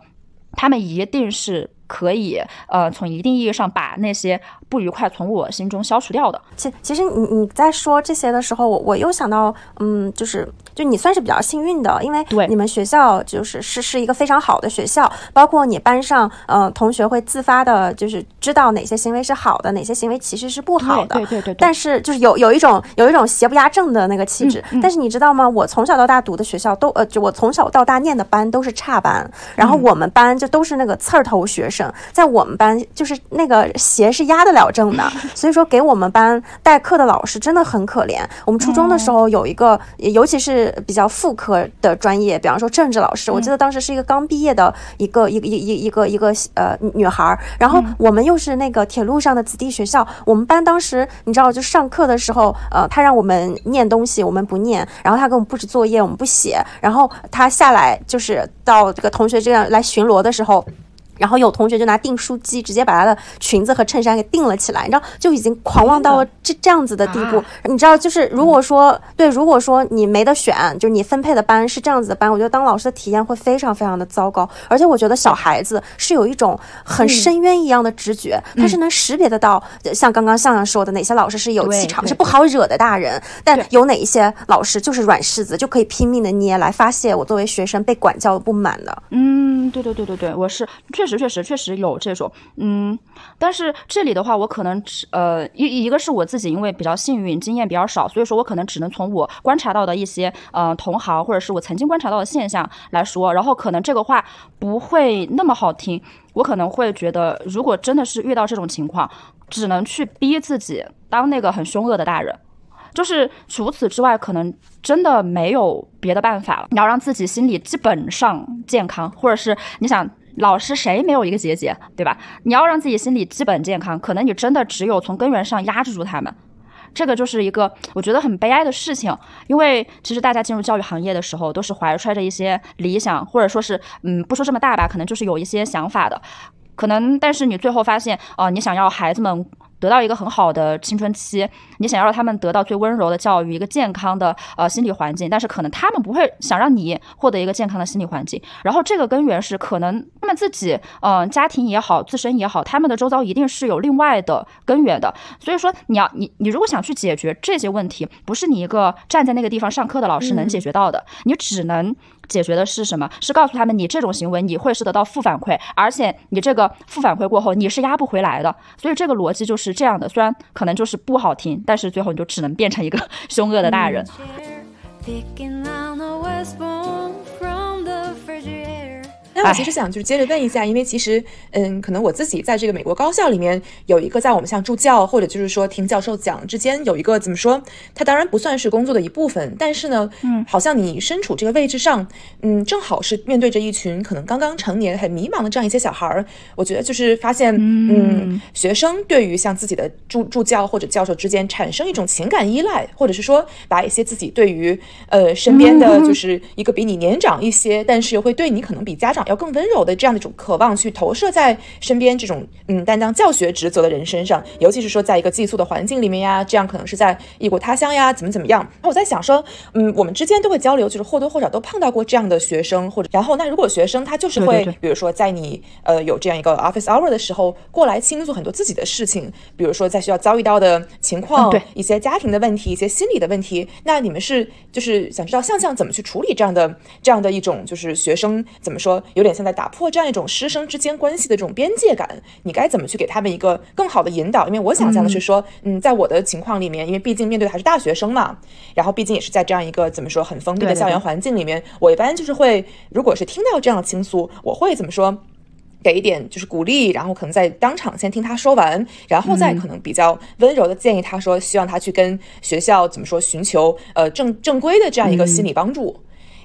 他们一定是。可以，呃，从一定意义上把那些不愉快从我心中消除掉的。其其实你你在说这些的时候，我我又想到，嗯，就是就你算是比较幸运的，因为你们学校就是是是一个非常好的学校，包括你班上，呃，同学会自发的，就是知道哪些行为是好的，哪些行为其实是不好的。对对对。但是就是有有一种有一种邪不压正的那个气质。但是你知道吗？我从小到大读的学校都，呃，就我从小到大念的班都是差班，然后我们班就都是那个刺儿头学生。在我们班，就是那个邪是压得了正的，所以说给我们班代课的老师真的很可怜。我们初中的时候有一个，尤其是比较副科的专业，比方说政治老师，我记得当时是一个刚毕业的一个一个一一一个一个呃女孩儿，然后我们又是那个铁路上的子弟学校，我们班当时你知道，就上课的时候，呃，他让我们念东西，我们不念，然后他给我们布置作业，我们不写，然后他下来就是到这个同学这样来巡逻的时候。然后有同学就拿订书机直接把他的裙子和衬衫给订了起来，你知道就已经狂妄到了这这样子的地步。你知道，就是如果说对，如果说你没得选，就是你分配的班是这样子的班，我觉得当老师的体验会非常非常的糟糕。而且我觉得小孩子是有一种很深渊一样的直觉，他是能识别得到，像刚刚向向说的，哪些老师是有气场，是不好惹的大人，但有哪一些老师就是软柿子，就可以拼命的捏来发泄我作为学生被管教的不满的。嗯，对对对对对，我是确。确实，确实，确实有这种，嗯，但是这里的话，我可能只呃一一个是我自己，因为比较幸运，经验比较少，所以说我可能只能从我观察到的一些呃同行或者是我曾经观察到的现象来说，然后可能这个话不会那么好听，我可能会觉得，如果真的是遇到这种情况，只能去逼自己当那个很凶恶的大人。就是除此之外，可能真的没有别的办法了。你要让自己心理基本上健康，或者是你想，老师谁没有一个结节，对吧？你要让自己心理基本健康，可能你真的只有从根源上压制住他们。这个就是一个我觉得很悲哀的事情，因为其实大家进入教育行业的时候，都是怀揣着一些理想，或者说是，嗯，不说这么大吧，可能就是有一些想法的，可能，但是你最后发现，哦，你想要孩子们。得到一个很好的青春期，你想要让他们得到最温柔的教育，一个健康的呃心理环境，但是可能他们不会想让你获得一个健康的心理环境。然后这个根源是可能他们自己，嗯，家庭也好，自身也好，他们的周遭一定是有另外的根源的。所以说，你要你你如果想去解决这些问题，不是你一个站在那个地方上课的老师能解决到的，你只能。解决的是什么？是告诉他们，你这种行为你会是得到负反馈，而且你这个负反馈过后你是压不回来的。所以这个逻辑就是这样的，虽然可能就是不好听，但是最后你就只能变成一个 凶恶的大人。那我其实想就是接着问一下，因为其实，嗯，可能我自己在这个美国高校里面有一个在我们像助教或者就是说听教授讲之间有一个怎么说，它当然不算是工作的一部分，但是呢，嗯，好像你身处这个位置上，嗯，正好是面对着一群可能刚刚成年很迷茫的这样一些小孩儿，我觉得就是发现，嗯，学生对于像自己的助助教或者教授之间产生一种情感依赖，或者是说把一些自己对于呃身边的就是一个比你年长一些，但是又会对你可能比家长。要更温柔的这样的一种渴望，去投射在身边这种嗯担当教学职责的人身上，尤其是说在一个寄宿的环境里面呀，这样可能是在异国他乡呀，怎么怎么样？那我在想说，嗯，我们之间都会交流，就是或多或少都碰到过这样的学生，或者然后那如果学生他就是会，比如说在你呃有这样一个 office hour 的时候过来倾诉很多自己的事情，比如说在学校遭遇到的情况，对一些家庭的问题，一些心理的问题，那你们是就是想知道向向怎么去处理这样的这样的一种就是学生怎么说？有点像在打破这样一种师生之间关系的这种边界感，你该怎么去给他们一个更好的引导？因为我想象的是说，嗯，在我的情况里面，因为毕竟面对的还是大学生嘛，然后毕竟也是在这样一个怎么说很封闭的校园环境里面，我一般就是会，如果是听到这样的倾诉，我会怎么说，给一点就是鼓励，然后可能在当场先听他说完，然后再可能比较温柔的建议他说，希望他去跟学校怎么说寻求呃正正规的这样一个心理帮助。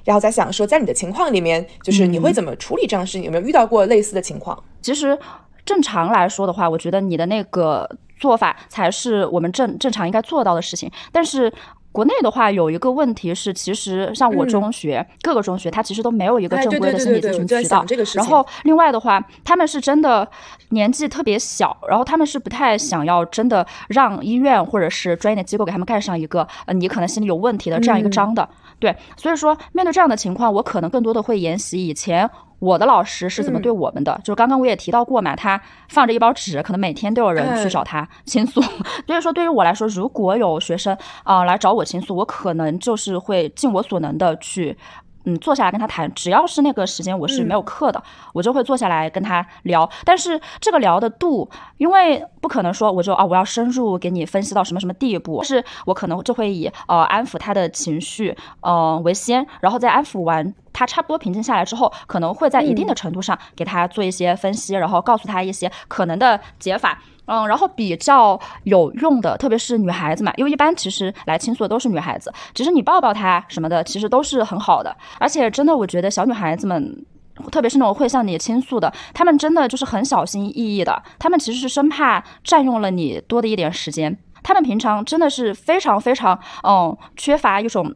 然后在想说，在你的情况里面，就是你会怎么处理这样的事情？有没有遇到过类似的情况？其实正常来说的话，我觉得你的那个做法才是我们正正常应该做到的事情。但是国内的话，有一个问题是，其实像我中学、各个中学，它其实都没有一个正规的心理咨询渠道。然后另外的话，他们是真的年纪特别小，然后他们是不太想要真的让医院或者是专业的机构给他们盖上一个呃你可能心里有问题的这样一个章的。对，所以说面对这样的情况，我可能更多的会沿袭以前。我的老师是怎么对我们的？就是刚刚我也提到过嘛，他放着一包纸，可能每天都有人去找他倾诉。所以说，对于我来说，如果有学生啊来找我倾诉，我可能就是会尽我所能的去。嗯，坐下来跟他谈，只要是那个时间我是没有课的，我就会坐下来跟他聊。但是这个聊的度，因为不可能说我就啊我要深入给你分析到什么什么地步，是我可能就会以呃安抚他的情绪呃为先，然后再安抚完他差不多平静下来之后，可能会在一定的程度上给他做一些分析，然后告诉他一些可能的解法。嗯，然后比较有用的，特别是女孩子嘛，因为一般其实来倾诉的都是女孩子，其实你抱抱她什么的，其实都是很好的。而且真的，我觉得小女孩子们，特别是那种会向你倾诉的，她们真的就是很小心翼翼的，她们其实是生怕占用了你多的一点时间，她们平常真的是非常非常嗯缺乏一种。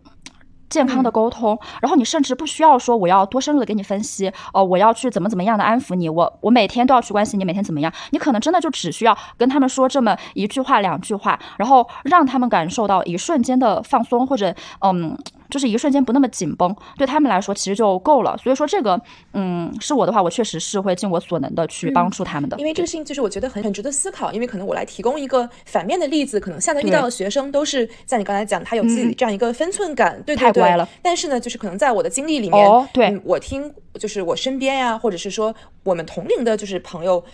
健康的沟通，然后你甚至不需要说我要多深入的给你分析，哦，我要去怎么怎么样的安抚你，我我每天都要去关心你每天怎么样，你可能真的就只需要跟他们说这么一句话两句话，然后让他们感受到一瞬间的放松或者嗯。就是一瞬间不那么紧绷，对他们来说其实就够了。所以说这个，嗯，是我的话，我确实是会尽我所能的去帮助他们的。因为这个事情就是我觉得很很值得思考。因为可能我来提供一个反面的例子，可能现在遇到的学生都是像你刚才讲，他有自己这样一个分寸感，对对对。但是呢，就是可能在我的经历里面，对，我听就是我身边呀，或者是说我们同龄的，就是朋友、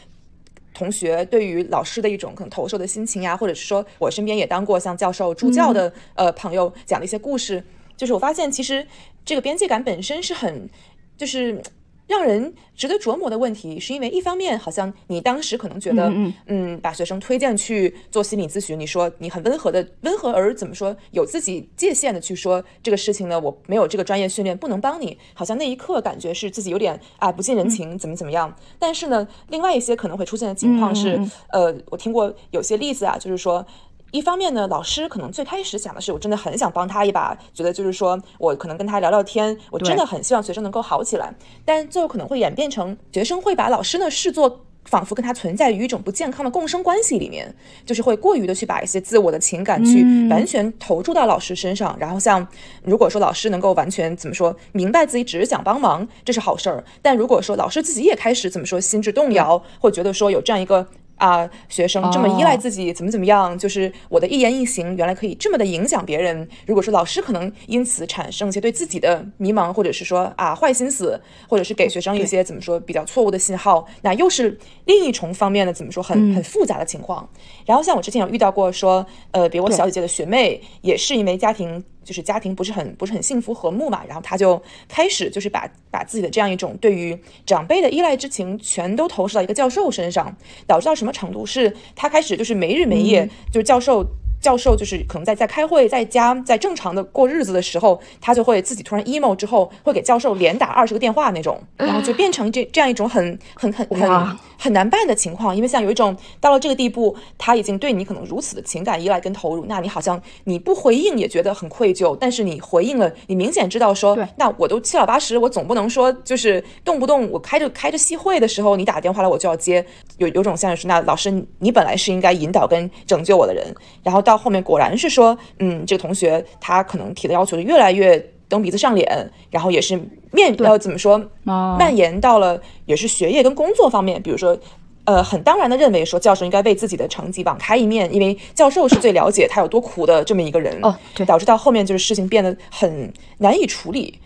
同学，对于老师的一种可能投射的心情呀，或者是说我身边也当过像教授助教的呃朋友讲的一些故事。就是我发现，其实这个边界感本身是很，就是让人值得琢磨的问题。是因为一方面，好像你当时可能觉得，嗯，把学生推荐去做心理咨询，你说你很温和的，温和而怎么说，有自己界限的去说这个事情呢？我没有这个专业训练，不能帮你。好像那一刻感觉是自己有点啊不近人情，怎么怎么样。但是呢，另外一些可能会出现的情况是，呃，我听过有些例子啊，就是说。一方面呢，老师可能最开始想的是，我真的很想帮他一把，觉得就是说我可能跟他聊聊天，我真的很希望学生能够好起来。但最后可能会演变成学生会把老师呢视作仿佛跟他存在于一种不健康的共生关系里面，就是会过于的去把一些自我的情感去完全投注到老师身上。然后像如果说老师能够完全怎么说明白自己只是想帮忙，这是好事儿。但如果说老师自己也开始怎么说心智动摇，会觉得说有这样一个。啊，学生这么依赖自己，怎么怎么样？就是我的一言一行，原来可以这么的影响别人。如果说老师可能因此产生一些对自己的迷茫，或者是说啊坏心思，或者是给学生一些怎么说比较错误的信号，那又是另一重方面的怎么说很很复杂的情况。然后像我之前有遇到过说，呃，比我小姐姐的学妹，也是因为家庭。就是家庭不是很不是很幸福和睦嘛，然后他就开始就是把把自己的这样一种对于长辈的依赖之情全都投射到一个教授身上，导致到什么程度？是他开始就是没日没夜，就是教授。教授就是可能在在开会，在家在正常的过日子的时候，他就会自己突然 emo 之后，会给教授连打二十个电话那种，然后就变成这这样一种很很很很很难办的情况。因为像有一种到了这个地步，他已经对你可能如此的情感依赖跟投入，那你好像你不回应也觉得很愧疚，但是你回应了，你明显知道说，那我都七老八十，我总不能说就是动不动我开着开着戏会的时候，你打电话来我就要接，有有种像是那老师你本来是应该引导跟拯救我的人，然后到。到后面果然是说，嗯，这个同学他可能提的要求就越来越蹬鼻子上脸，然后也是面呃怎么说，蔓延到了也是学业跟工作方面，比如说，呃，很当然的认为说教授应该为自己的成绩网开一面，因为教授是最了解他有多苦的这么一个人，哦，对，导致到后面就是事情变得很难以处理，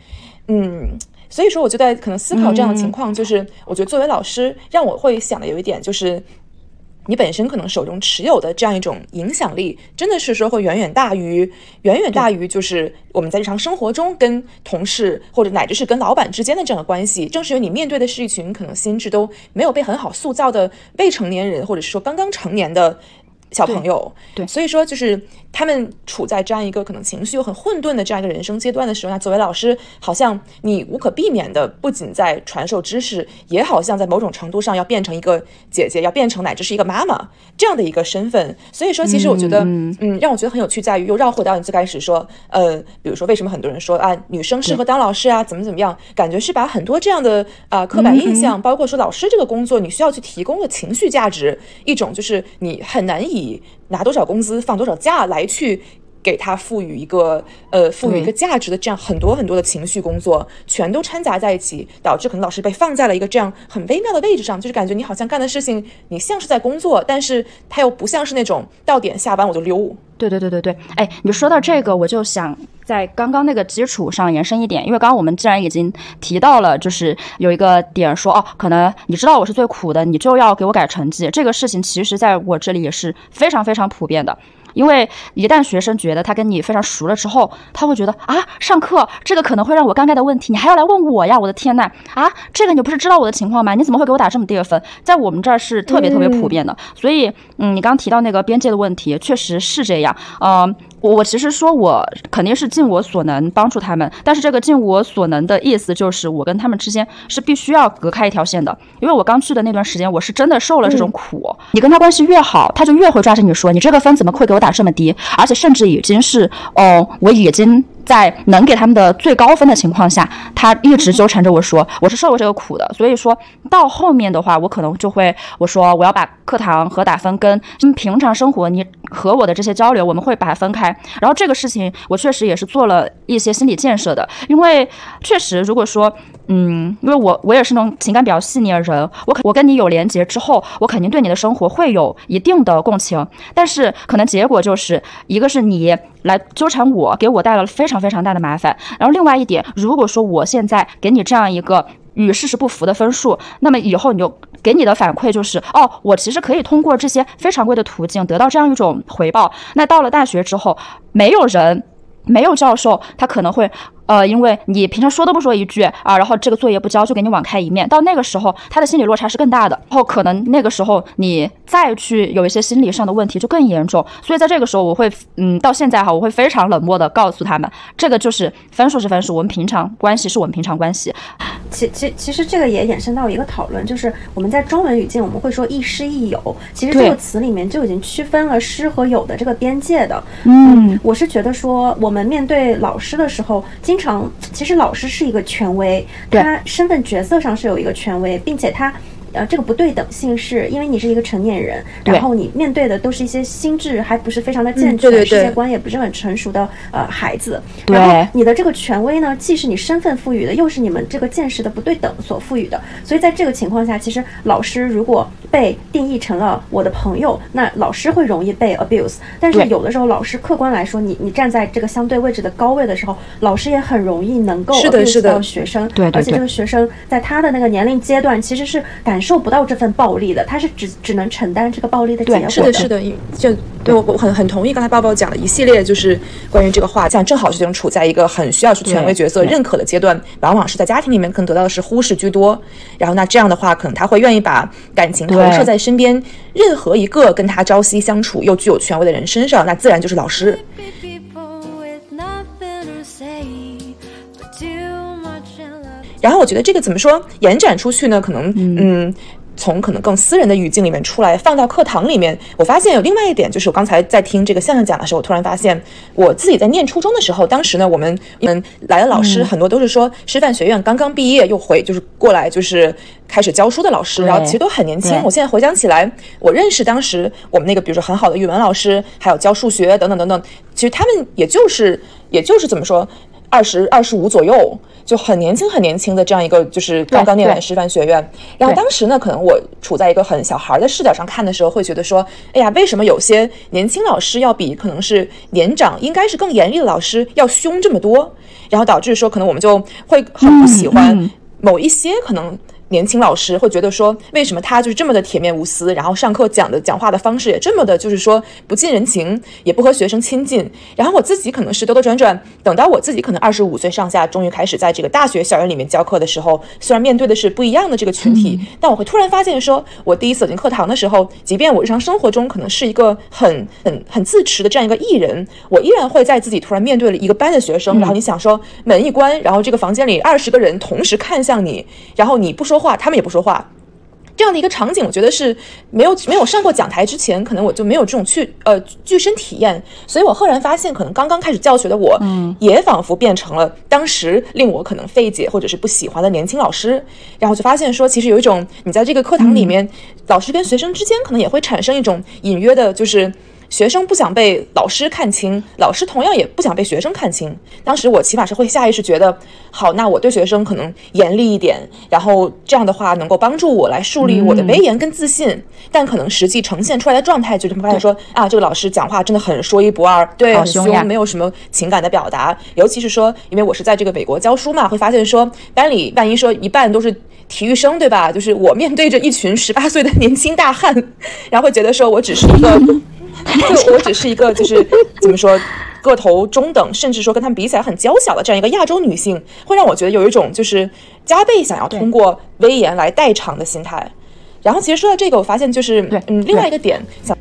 嗯，所以说我就在可能思考这样的情况，就是我觉得作为老师，让我会想的有一点就是。你本身可能手中持有的这样一种影响力，真的是说会远远大于，远远大于就是我们在日常生活中跟同事或者乃至是跟老板之间的这样的关系。正是因为你面对的是一群可能心智都没有被很好塑造的未成年人，或者是说刚刚成年的小朋友，对。所以说就是他们处在这样一个可能情绪又很混沌的这样一个人生阶段的时候，那作为老师，好像你无可避免的不仅在传授知识，也好像在某种程度上要变成一个姐姐，要变成乃至是一个妈妈这样的一个身份。所以说，其实我觉得，嗯。嗯让我觉得很有趣在于，又绕回到你最开始说，呃，比如说为什么很多人说啊，女生适合当老师啊，怎么怎么样，感觉是把很多这样的啊、刻板印象，包括说老师这个工作，你需要去提供的情绪价值，一种就是你很难以拿多少工资放多少假来去。给他赋予一个呃赋予一个价值的这样很多很多的情绪工作，全都掺杂在一起，导致可能老师被放在了一个这样很微妙的位置上，就是感觉你好像干的事情，你像是在工作，但是他又不像是那种到点下班我就溜。对对对对对，哎，你说到这个，我就想在刚刚那个基础上延伸一点，因为刚刚我们既然已经提到了，就是有一个点说，哦，可能你知道我是最苦的，你就要给我改成绩，这个事情其实在我这里也是非常非常普遍的。因为一旦学生觉得他跟你非常熟了之后，他会觉得啊，上课这个可能会让我尴尬的问题，你还要来问我呀？我的天呐，啊，这个你不是知道我的情况吗？你怎么会给我打这么低的分？在我们这儿是特别特别普遍的。所以，嗯，你刚刚提到那个边界的问题，确实是这样。呃，我我其实说我肯定是尽我所能帮助他们，但是这个尽我所能的意思就是我跟他们之间是必须要隔开一条线的，因为我刚去的那段时间，我是真的受了这种苦。你跟他关系越好，他就越会抓着你说，你这个分怎么会给我打这么低？而且甚至已经是，哦，我已经。在能给他们的最高分的情况下，他一直纠缠着我说 我是受过这个苦的，所以说到后面的话，我可能就会我说我要把课堂和打分跟平常生活你和我的这些交流，我们会把它分开。然后这个事情我确实也是做了一些心理建设的，因为确实如果说嗯，因为我我也是那种情感比较细腻的人，我我跟你有连接之后，我肯定对你的生活会有一定的共情，但是可能结果就是一个是你来纠缠我，给我带来了非常非常大的麻烦，然后另外一点，如果说我现在给你这样一个。与事实不符的分数，那么以后你就给你的反馈就是，哦，我其实可以通过这些非常规的途径得到这样一种回报。那到了大学之后，没有人，没有教授，他可能会。呃，因为你平常说都不说一句啊，然后这个作业不交就给你网开一面，到那个时候他的心理落差是更大的，然后可能那个时候你再去有一些心理上的问题就更严重，所以在这个时候我会，嗯，到现在哈，我会非常冷漠的告诉他们，这个就是分数是分数，我们平常关系是我们平常关系。其其其实这个也衍生到一个讨论，就是我们在中文语境我们会说亦师亦友，其实这个词里面就已经区分了师和友的这个边界的。嗯，我是觉得说我们面对老师的时候，经常其实老师是一个权威，他身份角色上是有一个权威，并且他。呃，这个不对等性是因为你是一个成年人，然后你面对的都是一些心智还不是非常的健全，世界观也不是很成熟的呃孩子。对然后你的这个权威呢，既是你身份赋予的，又是你们这个见识的不对等所赋予的。所以在这个情况下，其实老师如果被定义成了我的朋友，那老师会容易被 abuse。但是有的时候，老师客观来说，你你站在这个相对位置的高位的时候，老师也很容易能够 abuse 是的到学生。对对对而且这个学生在他的那个年龄阶段，其实是感受不到这份暴力的，他是只只能承担这个暴力的结对果。是的，是的，就对我我很很同意刚才抱抱讲的一系列，就是关于这个话，像正好是这种处在一个很需要去权威角色认可的阶段，往往是在家庭里面可能得到的是忽视居多。然后那这样的话，可能他会愿意把感情投射在身边任何一个跟他朝夕相处又具有权威的人身上，那自然就是老师。然后我觉得这个怎么说延展出去呢？可能嗯。从可能更私人的语境里面出来，放到课堂里面，我发现有另外一点，就是我刚才在听这个向向讲的时候，我突然发现我自己在念初中的时候，当时呢，我们嗯来的老师很多都是说师范学院刚刚毕业又回，就是过来就是开始教书的老师，然后其实都很年轻。我现在回想起来，我认识当时我们那个比如说很好的语文老师，还有教数学等等等等，其实他们也就是也就是怎么说，二十二十五左右。就很年轻、很年轻的这样一个，就是刚刚念完师范学院。然后当时呢，可能我处在一个很小孩的视角上看的时候，会觉得说，哎呀，为什么有些年轻老师要比可能是年长、应该是更严厉的老师要凶这么多？然后导致说，可能我们就会很不喜欢嗯某一些可能年轻老师会觉得说，为什么他就是这么的铁面无私，然后上课讲的讲话的方式也这么的，就是说不近人情，也不和学生亲近。然后我自己可能是兜兜转转，等到我自己可能二十五岁上下，终于开始在这个大学校园里面教课的时候，虽然面对的是不一样的这个群体，但我会突然发现说，我第一次走进课堂的时候，即便我日常生活中可能是一个很很很自持的这样一个艺人，我依然会在自己突然面对了一个班的学生，然后你想说门一关，然后这个房间里二十个人同时看向你，然后你不说话，他们也不说话。这样的一个场景，我觉得是没有没有上过讲台之前，可能我就没有这种去呃具身体验，所以我赫然发现，可能刚刚开始教学的我，嗯，也仿佛变成了当时令我可能费解或者是不喜欢的年轻老师，然后就发现说，其实有一种你在这个课堂里面，老师跟学生之间可能也会产生一种隐约的，就是。学生不想被老师看清，老师同样也不想被学生看清。当时我起码是会下意识觉得，好，那我对学生可能严厉一点，然后这样的话能够帮助我来树立我的威严跟自信。但可能实际呈现出来的状态，就是发现说啊，这个老师讲话真的很说一不二，对，很凶，没有什么情感的表达。尤其是说，因为我是在这个美国教书嘛，会发现说班里万一说一半都是体育生，对吧？就是我面对着一群十八岁的年轻大汉，然后会觉得说我只是一个。就 我只是一个，就是怎么说，个头中等，甚至说跟他们比起来很娇小的这样一个亚洲女性，会让我觉得有一种就是加倍想要通过威严来代偿的心态。然后其实说到这个，我发现就是嗯，另外一个点想。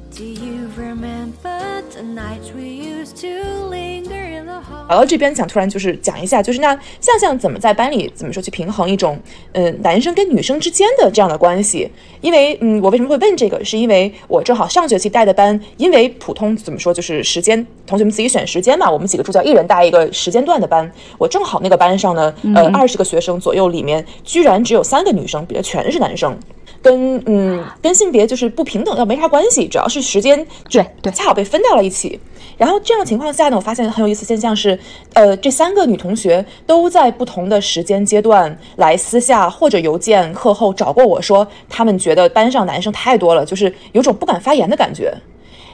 宝宝这边想突然就是讲一下，就是那向向怎么在班里怎么说去平衡一种嗯男生跟女生之间的这样的关系？因为嗯，我为什么会问这个？是因为我正好上学期带的班，因为普通怎么说就是时间，同学们自己选时间嘛，我们几个助教一人带一个时间段的班，我正好那个班上呢，呃，二十个学生左右里面，居然只有三个女生，别的全是男生。跟嗯跟性别就是不平等要没啥关系，主要是时间对对恰好被分到了一起。然后这样的情况下呢，我发现很有意思现象是，呃，这三个女同学都在不同的时间阶段来私下或者邮件课后找过我说，她们觉得班上男生太多了，就是有种不敢发言的感觉。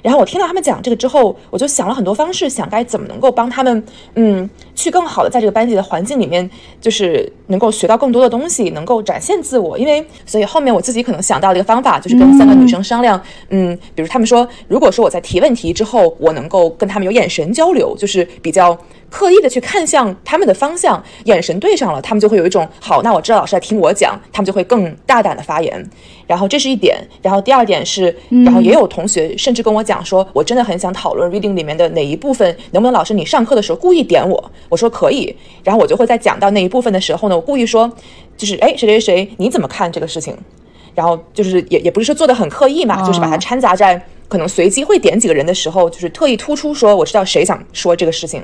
然后我听到他们讲这个之后，我就想了很多方式，想该怎么能够帮他们，嗯，去更好的在这个班级的环境里面，就是能够学到更多的东西，能够展现自我。因为，所以后面我自己可能想到的一个方法，就是跟三个女生商量，嗯，比如他们说，如果说我在提问题之后，我能够跟他们有眼神交流，就是比较。刻意的去看向他们的方向，眼神对上了，他们就会有一种好，那我知道老师在听我讲，他们就会更大胆的发言。然后这是一点，然后第二点是，然后也有同学甚至跟我讲说，我真的很想讨论 reading 里面的哪一部分，能不能老师你上课的时候故意点我？我说可以，然后我就会在讲到那一部分的时候呢，我故意说，就是哎谁谁谁你怎么看这个事情？然后就是也也不是说做的很刻意嘛，就是把它掺杂在可能随机会点几个人的时候，就是特意突出说我知道谁想说这个事情。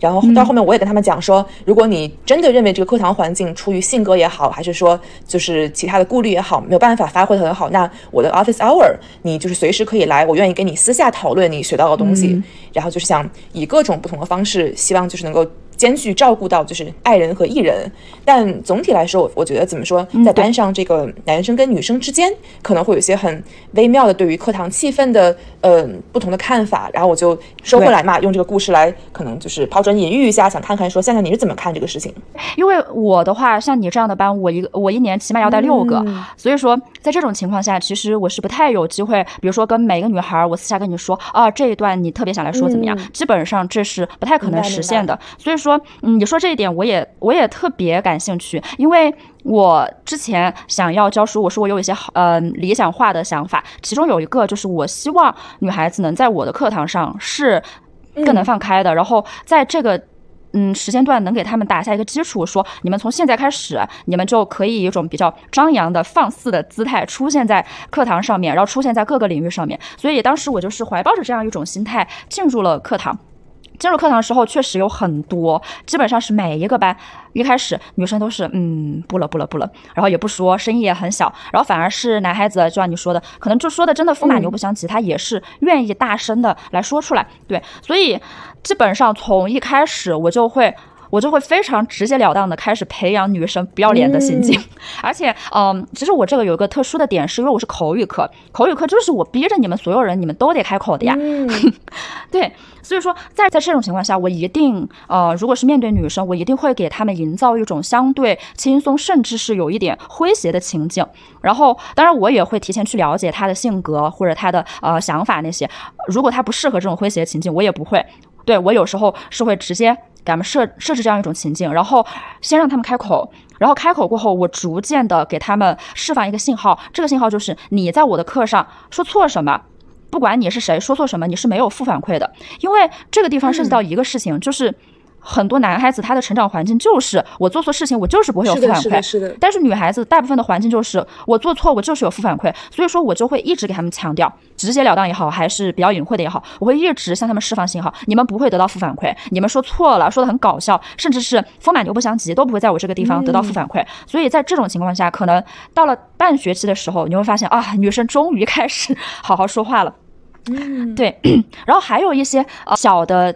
然后到后面我也跟他们讲说，如果你真的认为这个课堂环境出于性格也好，还是说就是其他的顾虑也好，没有办法发挥的很好，那我的 office hour 你就是随时可以来，我愿意跟你私下讨论你学到的东西。然后就是想以各种不同的方式，希望就是能够。兼具照顾到就是爱人和艺人，但总体来说，我我觉得怎么说，在班上这个男生跟女生之间可能会有一些很微妙的对于课堂气氛的呃不同的看法，然后我就收回来嘛，用这个故事来可能就是抛砖引玉一下，想看看说，夏夏你是怎么看这个事情？因为我的话，像你这样的班，我一个我一年起码要带六个，所以说在这种情况下，其实我是不太有机会，比如说跟每个女孩，我私下跟你说啊这一段你特别想来说怎么样，基本上这是不太可能实现的，所以说。说，嗯，你说这一点，我也我也特别感兴趣，因为我之前想要教书，我说我有一些好，嗯，理想化的想法，其中有一个就是我希望女孩子能在我的课堂上是更能放开的，然后在这个嗯时间段能给他们打下一个基础，说你们从现在开始，你们就可以有一种比较张扬的放肆的姿态出现在课堂上面，然后出现在各个领域上面，所以当时我就是怀抱着这样一种心态进入了课堂。进入课堂的时候，确实有很多，基本上是每一个班一开始女生都是嗯不了不了不了，然后也不说，声音也很小，然后反而是男孩子，就像你说的，可能就说的真的风马牛不相及，他也是愿意大声的来说出来，对，所以基本上从一开始我就会我就会非常直截了当的开始培养女生不要脸的心境，而且，嗯，其实我这个有一个特殊的点，是因为我是口语课，口语课就是我逼着你们所有人，你们都得开口的呀，嗯，对，所以说在在这种情况下，我一定，呃，如果是面对女生，我一定会给他们营造一种相对轻松，甚至是有一点诙谐的情境，然后，当然我也会提前去了解她的性格或者她的呃想法那些，如果她不适合这种诙谐的情境，我也不会，对我有时候是会直接。给他们设设置这样一种情境，然后先让他们开口，然后开口过后，我逐渐的给他们释放一个信号，这个信号就是你在我的课上说错什么，不管你是谁说错什么，你是没有负反馈的，因为这个地方涉及到一个事情，就是很多男孩子他的成长环境就是我做错事情，我就是不会有，负反馈。是的，，是的，但是女孩子大部分的环境就是我做错，我就是有负反馈，所以说我就会一直给他们强调，直截了当也好，还是比较隐晦的也好，我会一直向他们释放信号，你们不会得到负反馈，你们说错了，说的很搞笑，甚至是风马牛不相及，都不会在我这个地方得到负反馈。所以在这种情况下，可能到了半学期的时候，你会发现啊，女生终于开始好好说话了。嗯，对，然后还有一些呃小的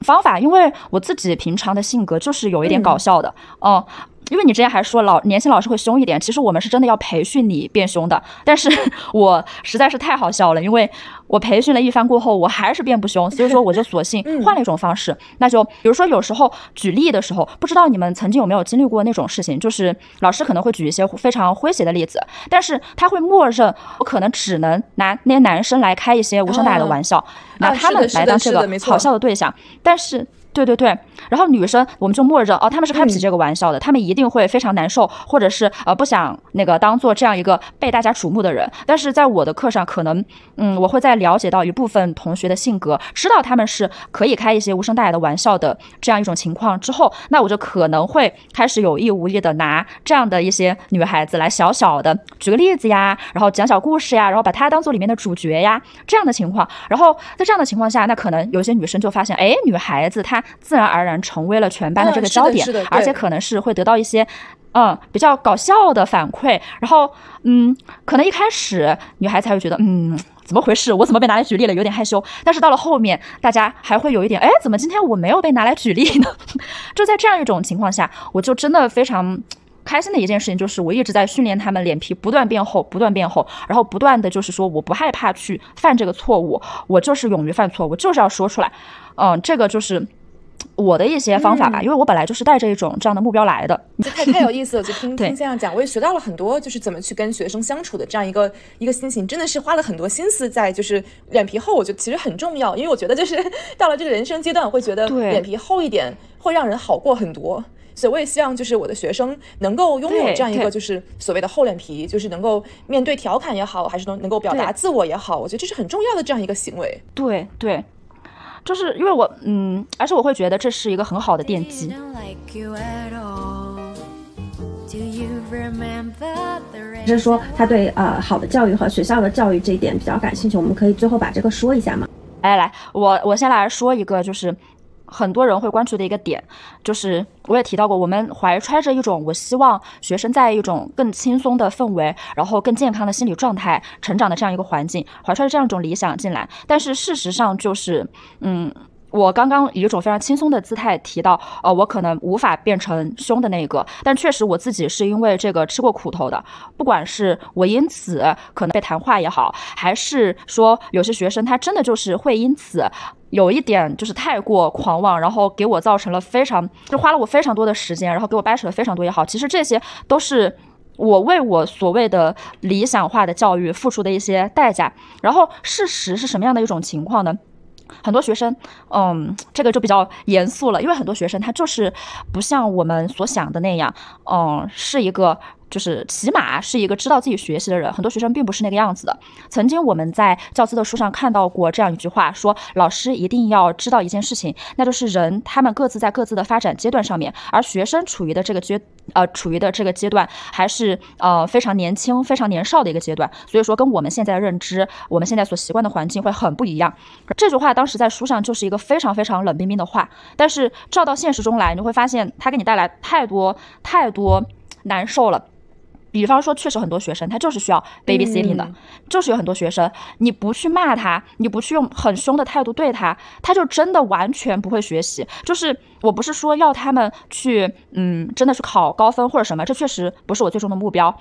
方法，因为我自己平常的性格就是有一点搞笑的，嗯。因为你之前还说老年轻老师会凶一点，其实我们是真的要培训你变凶的，但是 我实在是太好笑了，因为我培训了一番过后，我还是变不凶，所以说我就索性 换了一种方式，那就比如说有时候举例的时候，不知道你们曾经有没有经历过那种事情，就是老师可能会举一些非常诙谐的例子，但是他会默认我可能只能拿那些男生来开一些无伤大雅的玩笑，拿他们来当这个好笑的对象，但是。对对对，然后女生我们就默认哦，他们是开不起这个玩笑的，他们一定会非常难受，或者是呃不想那个当做这样一个被大家瞩目的人。但是在我的课上，可能嗯，我会在了解到一部分同学的性格，知道他们是可以开一些无声大雅的玩笑的这样一种情况之后，那我就可能会开始有意无意的拿这样的一些女孩子来小小的举个例子呀，然后讲小故事呀，然后把她当做里面的主角呀，这样的情况。然后在这样的情况下，那可能有些女生就发现，哎，女孩子她自然而然成为了全班的这个焦点，而且可能是会得到一些。嗯，比较搞笑的反馈，然后嗯，可能一开始女孩子还会觉得嗯，怎么回事？我怎么被拿来举例了？有点害羞。但是到了后面，大家还会有一点，哎，怎么今天我没有被拿来举例呢？就在这样一种情况下，我就真的非常。开心的一件事情就是，我一直在训练他们脸皮不断变厚，不断变厚，然后不断的就是说，我不害怕去犯这个错误，我就是勇于犯错，我就是要说出来。嗯，这个就是我的一些方法吧，因为我本来就是带着一种这样的目标来的。这太太有意思了，就听 听这样讲，我也学到了很多，就是怎么去跟学生相处的这样一个一个心情，真的是花了很多心思在就是脸皮厚，我觉得其实很重要，因为我觉得就是 到了这个人生阶段，我会觉得脸皮厚一点会让人好过很多。所以我也希望就是我的学生能够拥有这样一个就是所谓的厚脸皮，就是能够面对调侃也好，还是能能够表达自我也好，我觉得这是很重要的这样一个行为。对对，就是因为我嗯，而且我会觉得这是一个很好的奠基。Didn't like you at all. Do you remember the 只是说他对呃好的教育和学校的教育这一点比较感兴趣，我们可以最后把这个说一下吗？来来，我我先来说一个，就是很多人会关注的一个点，就是我也提到过，我们怀揣着一种我希望学生在一种更轻松的氛围，然后更健康的心理状态成长的这样一个环境，怀揣着这样一种理想进来，但是事实上就是，嗯。我刚刚以一种非常轻松的姿态提到，呃，我可能无法变成凶的那个，但确实我自己是因为这个吃过苦头的。不管是我因此可能被谈话也好，还是说有些学生他真的就是会因此有一点就是太过狂妄，然后给我造成了非常就花了我非常多的时间，然后给我掰扯了非常多也好，其实这些都是。我为我所谓的理想化的教育付出的一些代价，然后事实是什么样的一种情况呢？很多学生，嗯，这个就比较严肃了，因为很多学生他就是不像我们所想的那样，嗯，是一个就是起码是一个知道自己学习的人。很多学生并不是那个样子的。曾经我们在教资的书上看到过这样一句话，说老师一定要知道一件事情，那就是人他们各自在各自的发展阶段上面，而学生处于的这个阶呃处于的这个阶段还是呃非常年轻、非常年少的一个阶段，所以说跟我们现在的认知、我们现在所习惯的环境会很不一样。这句话当时在书上就是一个非常非常冷冰冰的话，但是照到现实中来，你会发现它给你带来太多太多难受了。比方说，确实很多学生他就是需要 babysitting 的，嗯就是有很多学生，你不去骂他，你不去用很凶的态度对他，他就真的完全不会学习。就是我不是说要他们去，嗯，真的去考高分或者什么，这确实不是我最终的目标。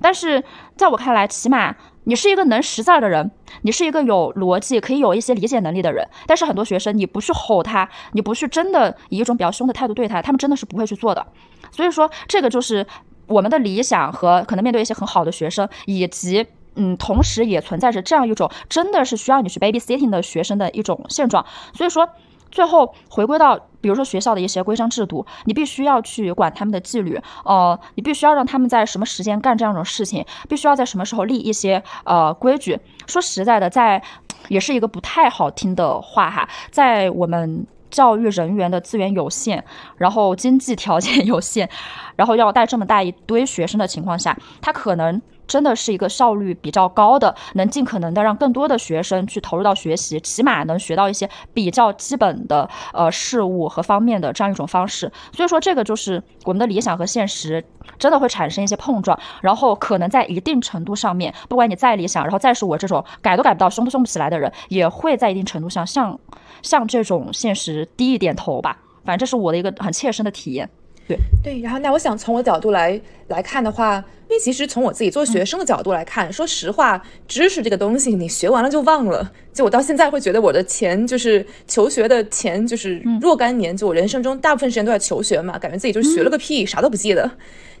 但是在我看来，起码你是一个能识字儿的人，你是一个有逻辑、可以有一些理解能力的人。但是很多学生，你不去吼他，你不去真的以一种比较凶的态度对他，他们真的是不会去做的。所以说，这个就是我们的理想和可能面对一些很好的学生，以及嗯，同时也存在着这样一种真的是需要你去 babysitting 的学生的一种现状。所以说，最后回归到，比如说学校的一些规章制度，你必须要去管他们的纪律，呃，你必须要让他们在什么时间干这样一种事情，必须要在什么时候立一些呃规矩。说实在的，在也是一个不太好听的话哈，在我们教育人员的资源有限，然后经济条件有限，然后要带这么大一堆学生的情况下，他可能真的是一个效率比较高的，能尽可能的让更多的学生去投入到学习，起码能学到一些比较基本的呃事物和方面的这样一种方式。所以说，这个就是我们的理想和现实真的会产生一些碰撞，然后可能在一定程度上面，不管你再理想，然后再是我这种改都改不到、凶都凶不起来的人，也会在一定程度上向向这种现实低一点头吧。反正这是我的一个很切身的体验。对，然后那我想从我角度来来看的话，因为其实从我自己做学生的角度来看，说实话，知识这个东西你学完了就忘了。就我到现在会觉得我的前就是求学的前就是若干年，就我人生中大部分时间都在求学嘛，感觉自己就学了个屁，啥都不记得。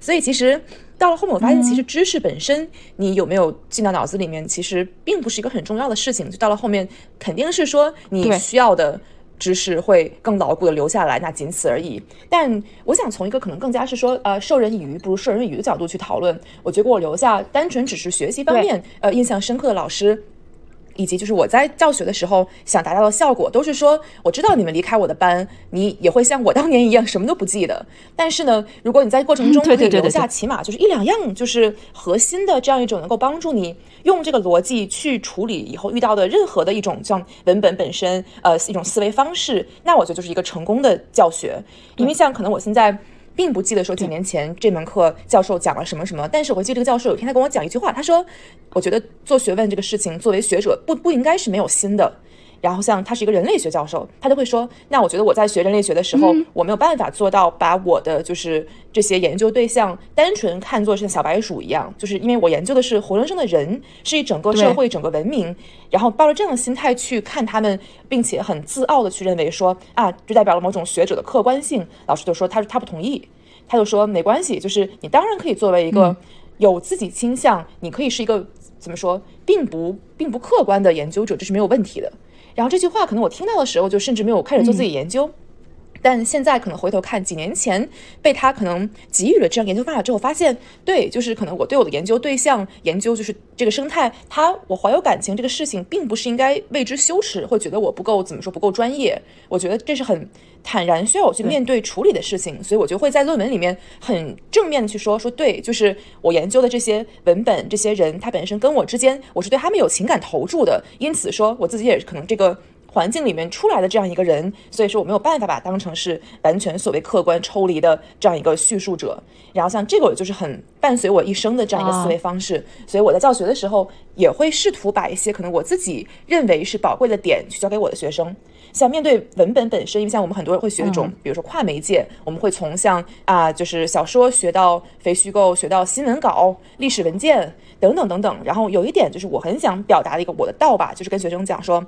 所以其实到了后面，我发现其实知识本身你有没有进到脑子里面，其实并不是一个很重要的事情。就到了后面，肯定是说你需要的。知识会更牢固的留下来，那仅此而已。但我想从一个可能更加是说，呃，授人以鱼不如授人以渔的角度去讨论。我觉得我留下单纯只是学习方面，呃，印象深刻的老师。以及就是我在教学的时候想达到的效果，都是说我知道你们离开我的班，你也会像我当年一样什么都不记得。但是呢，如果你在过程中可以留下起码就是一两样，就是核心的这样一种能够帮助你用这个逻辑去处理以后遇到的任何的一种像文本本身，呃，一种思维方式，那我觉得就是一个成功的教学。因为像可能我现在。并不记得说几年前这门课教授讲了什么什么，但是我会记得这个教授有一天他跟我讲一句话，他说：“我觉得做学问这个事情，作为学者不不应该是没有心的。”然后像他是一个人类学教授，他就会说：“那我觉得我在学人类学的时候，我没有办法做到把我的就是这些研究对象单纯看作是像小白鼠一样，就是因为我研究的是活生生的人，是一整个社会、整个文明，然后抱着这样的心态去看他们，并且很自傲的去认为说啊，就代表了某种学者的客观性。老师就说他他不同意，他就说没关系，就是你当然可以作为一个有自己倾向，你可以是一个怎么说，并不并不客观的研究者，这是没有问题的。然后这句话可能我听到的时候，就甚至没有开始做自己研究。但现在可能回头看，几年前被他可能给予了这样研究方法之后，发现对，就是可能我对我的研究对象研究就是这个生态，他我怀有感情这个事情，并不是应该为之羞耻，会觉得我不够怎么说不够专业。我觉得这是很坦然需要我去面对处理的事情，所以我就会在论文里面很正面的去说说对，就是我研究的这些文本，这些人他本身跟我之间，我是对他们有情感投注的，因此说我自己也可能这个。环境里面出来的这样一个人，所以说我没有办法把他当成是完全所谓客观抽离的这样一个叙述者。然后像这个就是很伴随我一生的这样一个思维方式，所以我在教学的时候也会试图把一些可能我自己认为是宝贵的点去教给我的学生。像面对文本本身，因为像我们很多人会学一种，比如说跨媒介，我们会从像啊就是小说学到非虚构，学到新闻稿、历史文件等等等等。然后有一点就是我很想表达的一个我的道吧，就是跟学生讲说。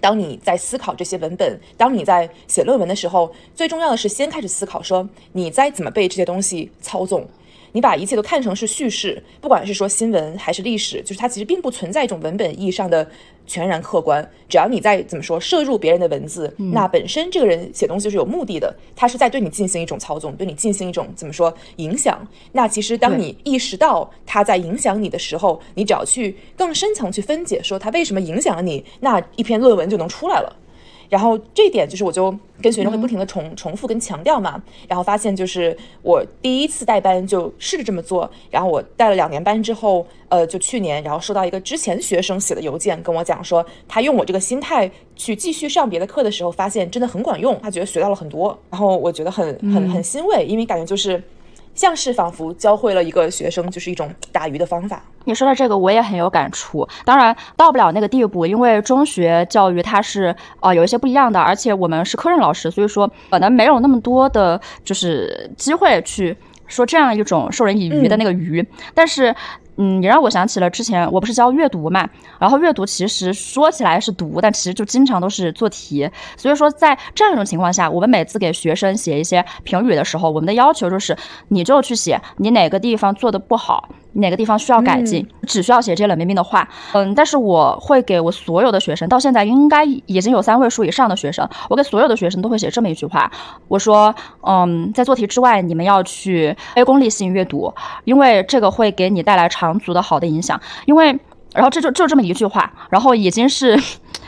当你在思考这些文本，当你在写论文的时候，最重要的是先开始思考说你在怎么被这些东西操纵。你把一切都看成是叙事，不管是说新闻还是历史，就是它其实并不存在一种文本意义上的全然客观。只要你在怎么说摄入别人的文字，那本身这个人写东西就是有目的的，他是在对你进行一种操纵，对你进行一种怎么说影响。那其实当你意识到他在影响你的时候，你只要去更深层去分解，说他为什么影响了你，那一篇论文就能出来了。然后这一点就是，我就跟学生会不停的重、重复跟强调嘛，然后发现就是我第一次带班就试着这么做，然后我带了两年班之后，呃，就去年，然后收到一个之前学生写的邮件跟我讲说，他用我这个心态去继续上别的课的时候，发现真的很管用，他觉得学到了很多，然后我觉得很很很欣慰，因为感觉就是。像是仿佛教会了一个学生就是一种打鱼的方法。你说的这个我也很有感触，当然到不了那个地步，因为中学教育它是呃有一些不一样的，而且我们是科任老师，所以说可能没有那么多的就是机会去说这样一种授人以渔的那个渔，但是。嗯，也让我想起了之前我不是教阅读嘛，然后阅读其实说起来是读，但其实就经常都是做题。所以说在这样一种情况下，我们每次给学生写一些评语的时候，我们的要求就是你就去写你哪个地方做的不好。哪个地方需要改进，只需要写这些冷冰冰的话。嗯，但是我会给我所有的学生，到现在应该已经有三位数以上的学生，我给所有的学生都会写这么一句话：我说，嗯，在做题之外，你们要去非功利性阅读，因为这个会给你带来长长足的好的影响。因为，然后这就就这么一句话，然后已经是。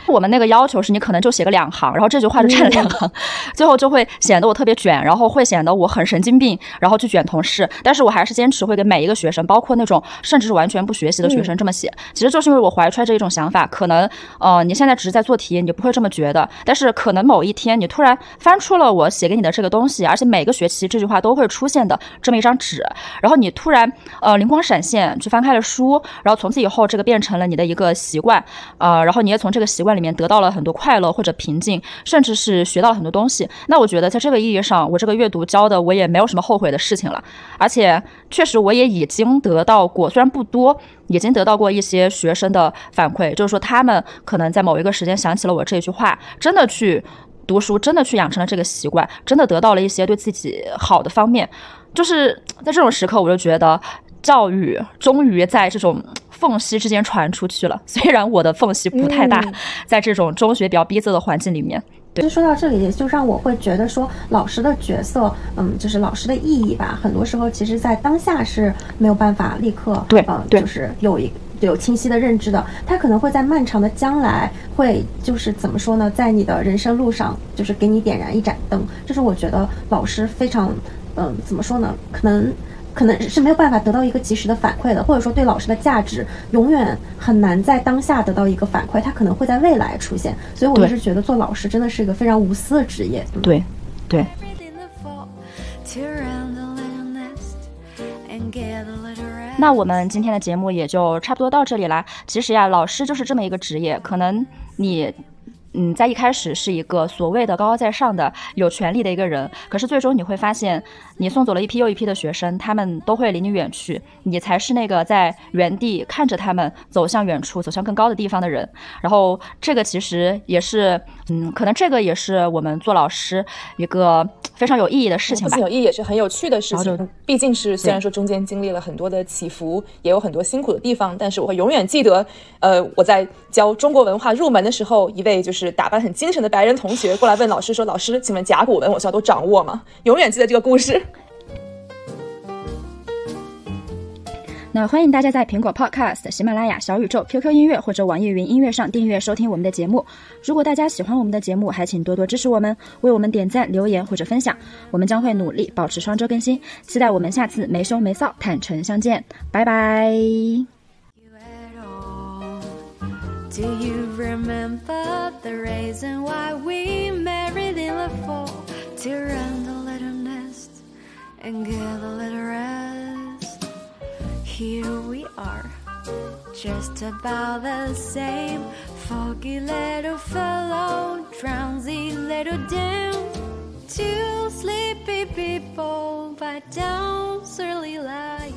我们那个要求是你可能就写个两行，然后这句话就占了两行，最后就会显得我特别卷，然后会显得我很神经病，然后去卷同事。但是我还是坚持会给每一个学生，包括那种甚至是完全不学习的学生这么写。其实就是因为我怀揣着一种想法，可能呃你现在只是在做题，你不会这么觉得。但是可能某一天你突然翻出了我写给你的这个东西，而且每个学期这句话都会出现的这么一张纸，然后你突然呃灵光闪现去翻开了书，然后从此以后这个变成了你的一个习惯，呃，然后你也从这个习惯里面得到了很多快乐或者平静，甚至是学到了很多东西。那我觉得在这个意义上，我这个阅读教的我也没有什么后悔的事情了。而且确实我也已经得到过，虽然不多，已经得到过一些学生的反馈，就是说他们可能在某一个时间想起了我这句话，真的去读书，真的去养成了这个习惯，真的得到了一些对自己好的方面。就是在这种时刻，我就觉得教育终于在这种。缝隙之间传出去了，虽然我的缝隙不太大，在这种中学比较逼仄的环境里面。其实说到这里，也就让我会觉得说，老师的角色，嗯，就是老师的意义吧。很多时候，其实在当下是没有办法立刻，对，呃，就是有一有清晰的认知的。他可能会在漫长的将来，会就是怎么说呢，在你的人生路上，就是给你点燃一盏灯。这是我觉得老师非常，嗯，怎么说呢？可能。可能是没有办法得到一个及时的反馈的，或者说对老师的价值永远很难在当下得到一个反馈，他可能会在未来出现。所以我是觉得做老师真的是一个非常无私的职业。对，对。那我们今天的节目也就差不多到这里啦。其实呀，老师就是这么一个职业，可能你。嗯，在一开始是一个所谓的高高在上的有权利的一个人，可是最终你会发现，你送走了一批又一批的学生，他们都会离你远去，你才是那个在原地看着他们走向远处、走向更高的地方的人。然后这个其实也是，嗯，可能这个也是我们做老师一个非常有意义的事情吧。有意义也是很有趣的事情。毕竟是虽然说中间经历了很多的起伏，也有很多辛苦的地方，但是我会永远记得，呃，我在教中国文化入门的时候，一位就是。是打扮很精神的白人同学过来问老师说：“老师，请问甲骨文我需要都掌握吗？”永远记得这个故事。那欢迎大家在苹果 Podcast、喜马拉雅、小宇宙、QQ 音乐或者网易云音乐上订阅收听我们的节目。如果大家喜欢我们的节目，还请多多支持我们，为我们点赞、留言或者分享。我们将会努力保持双周更新，期待我们下次没羞没臊、坦诚相见。拜拜。Do you remember the reason why we married in the fall? To run the little nest and get a little rest. Here we are, just about the same. Foggy little fellow, drowsy little down. Two sleepy people, but down surly laugh.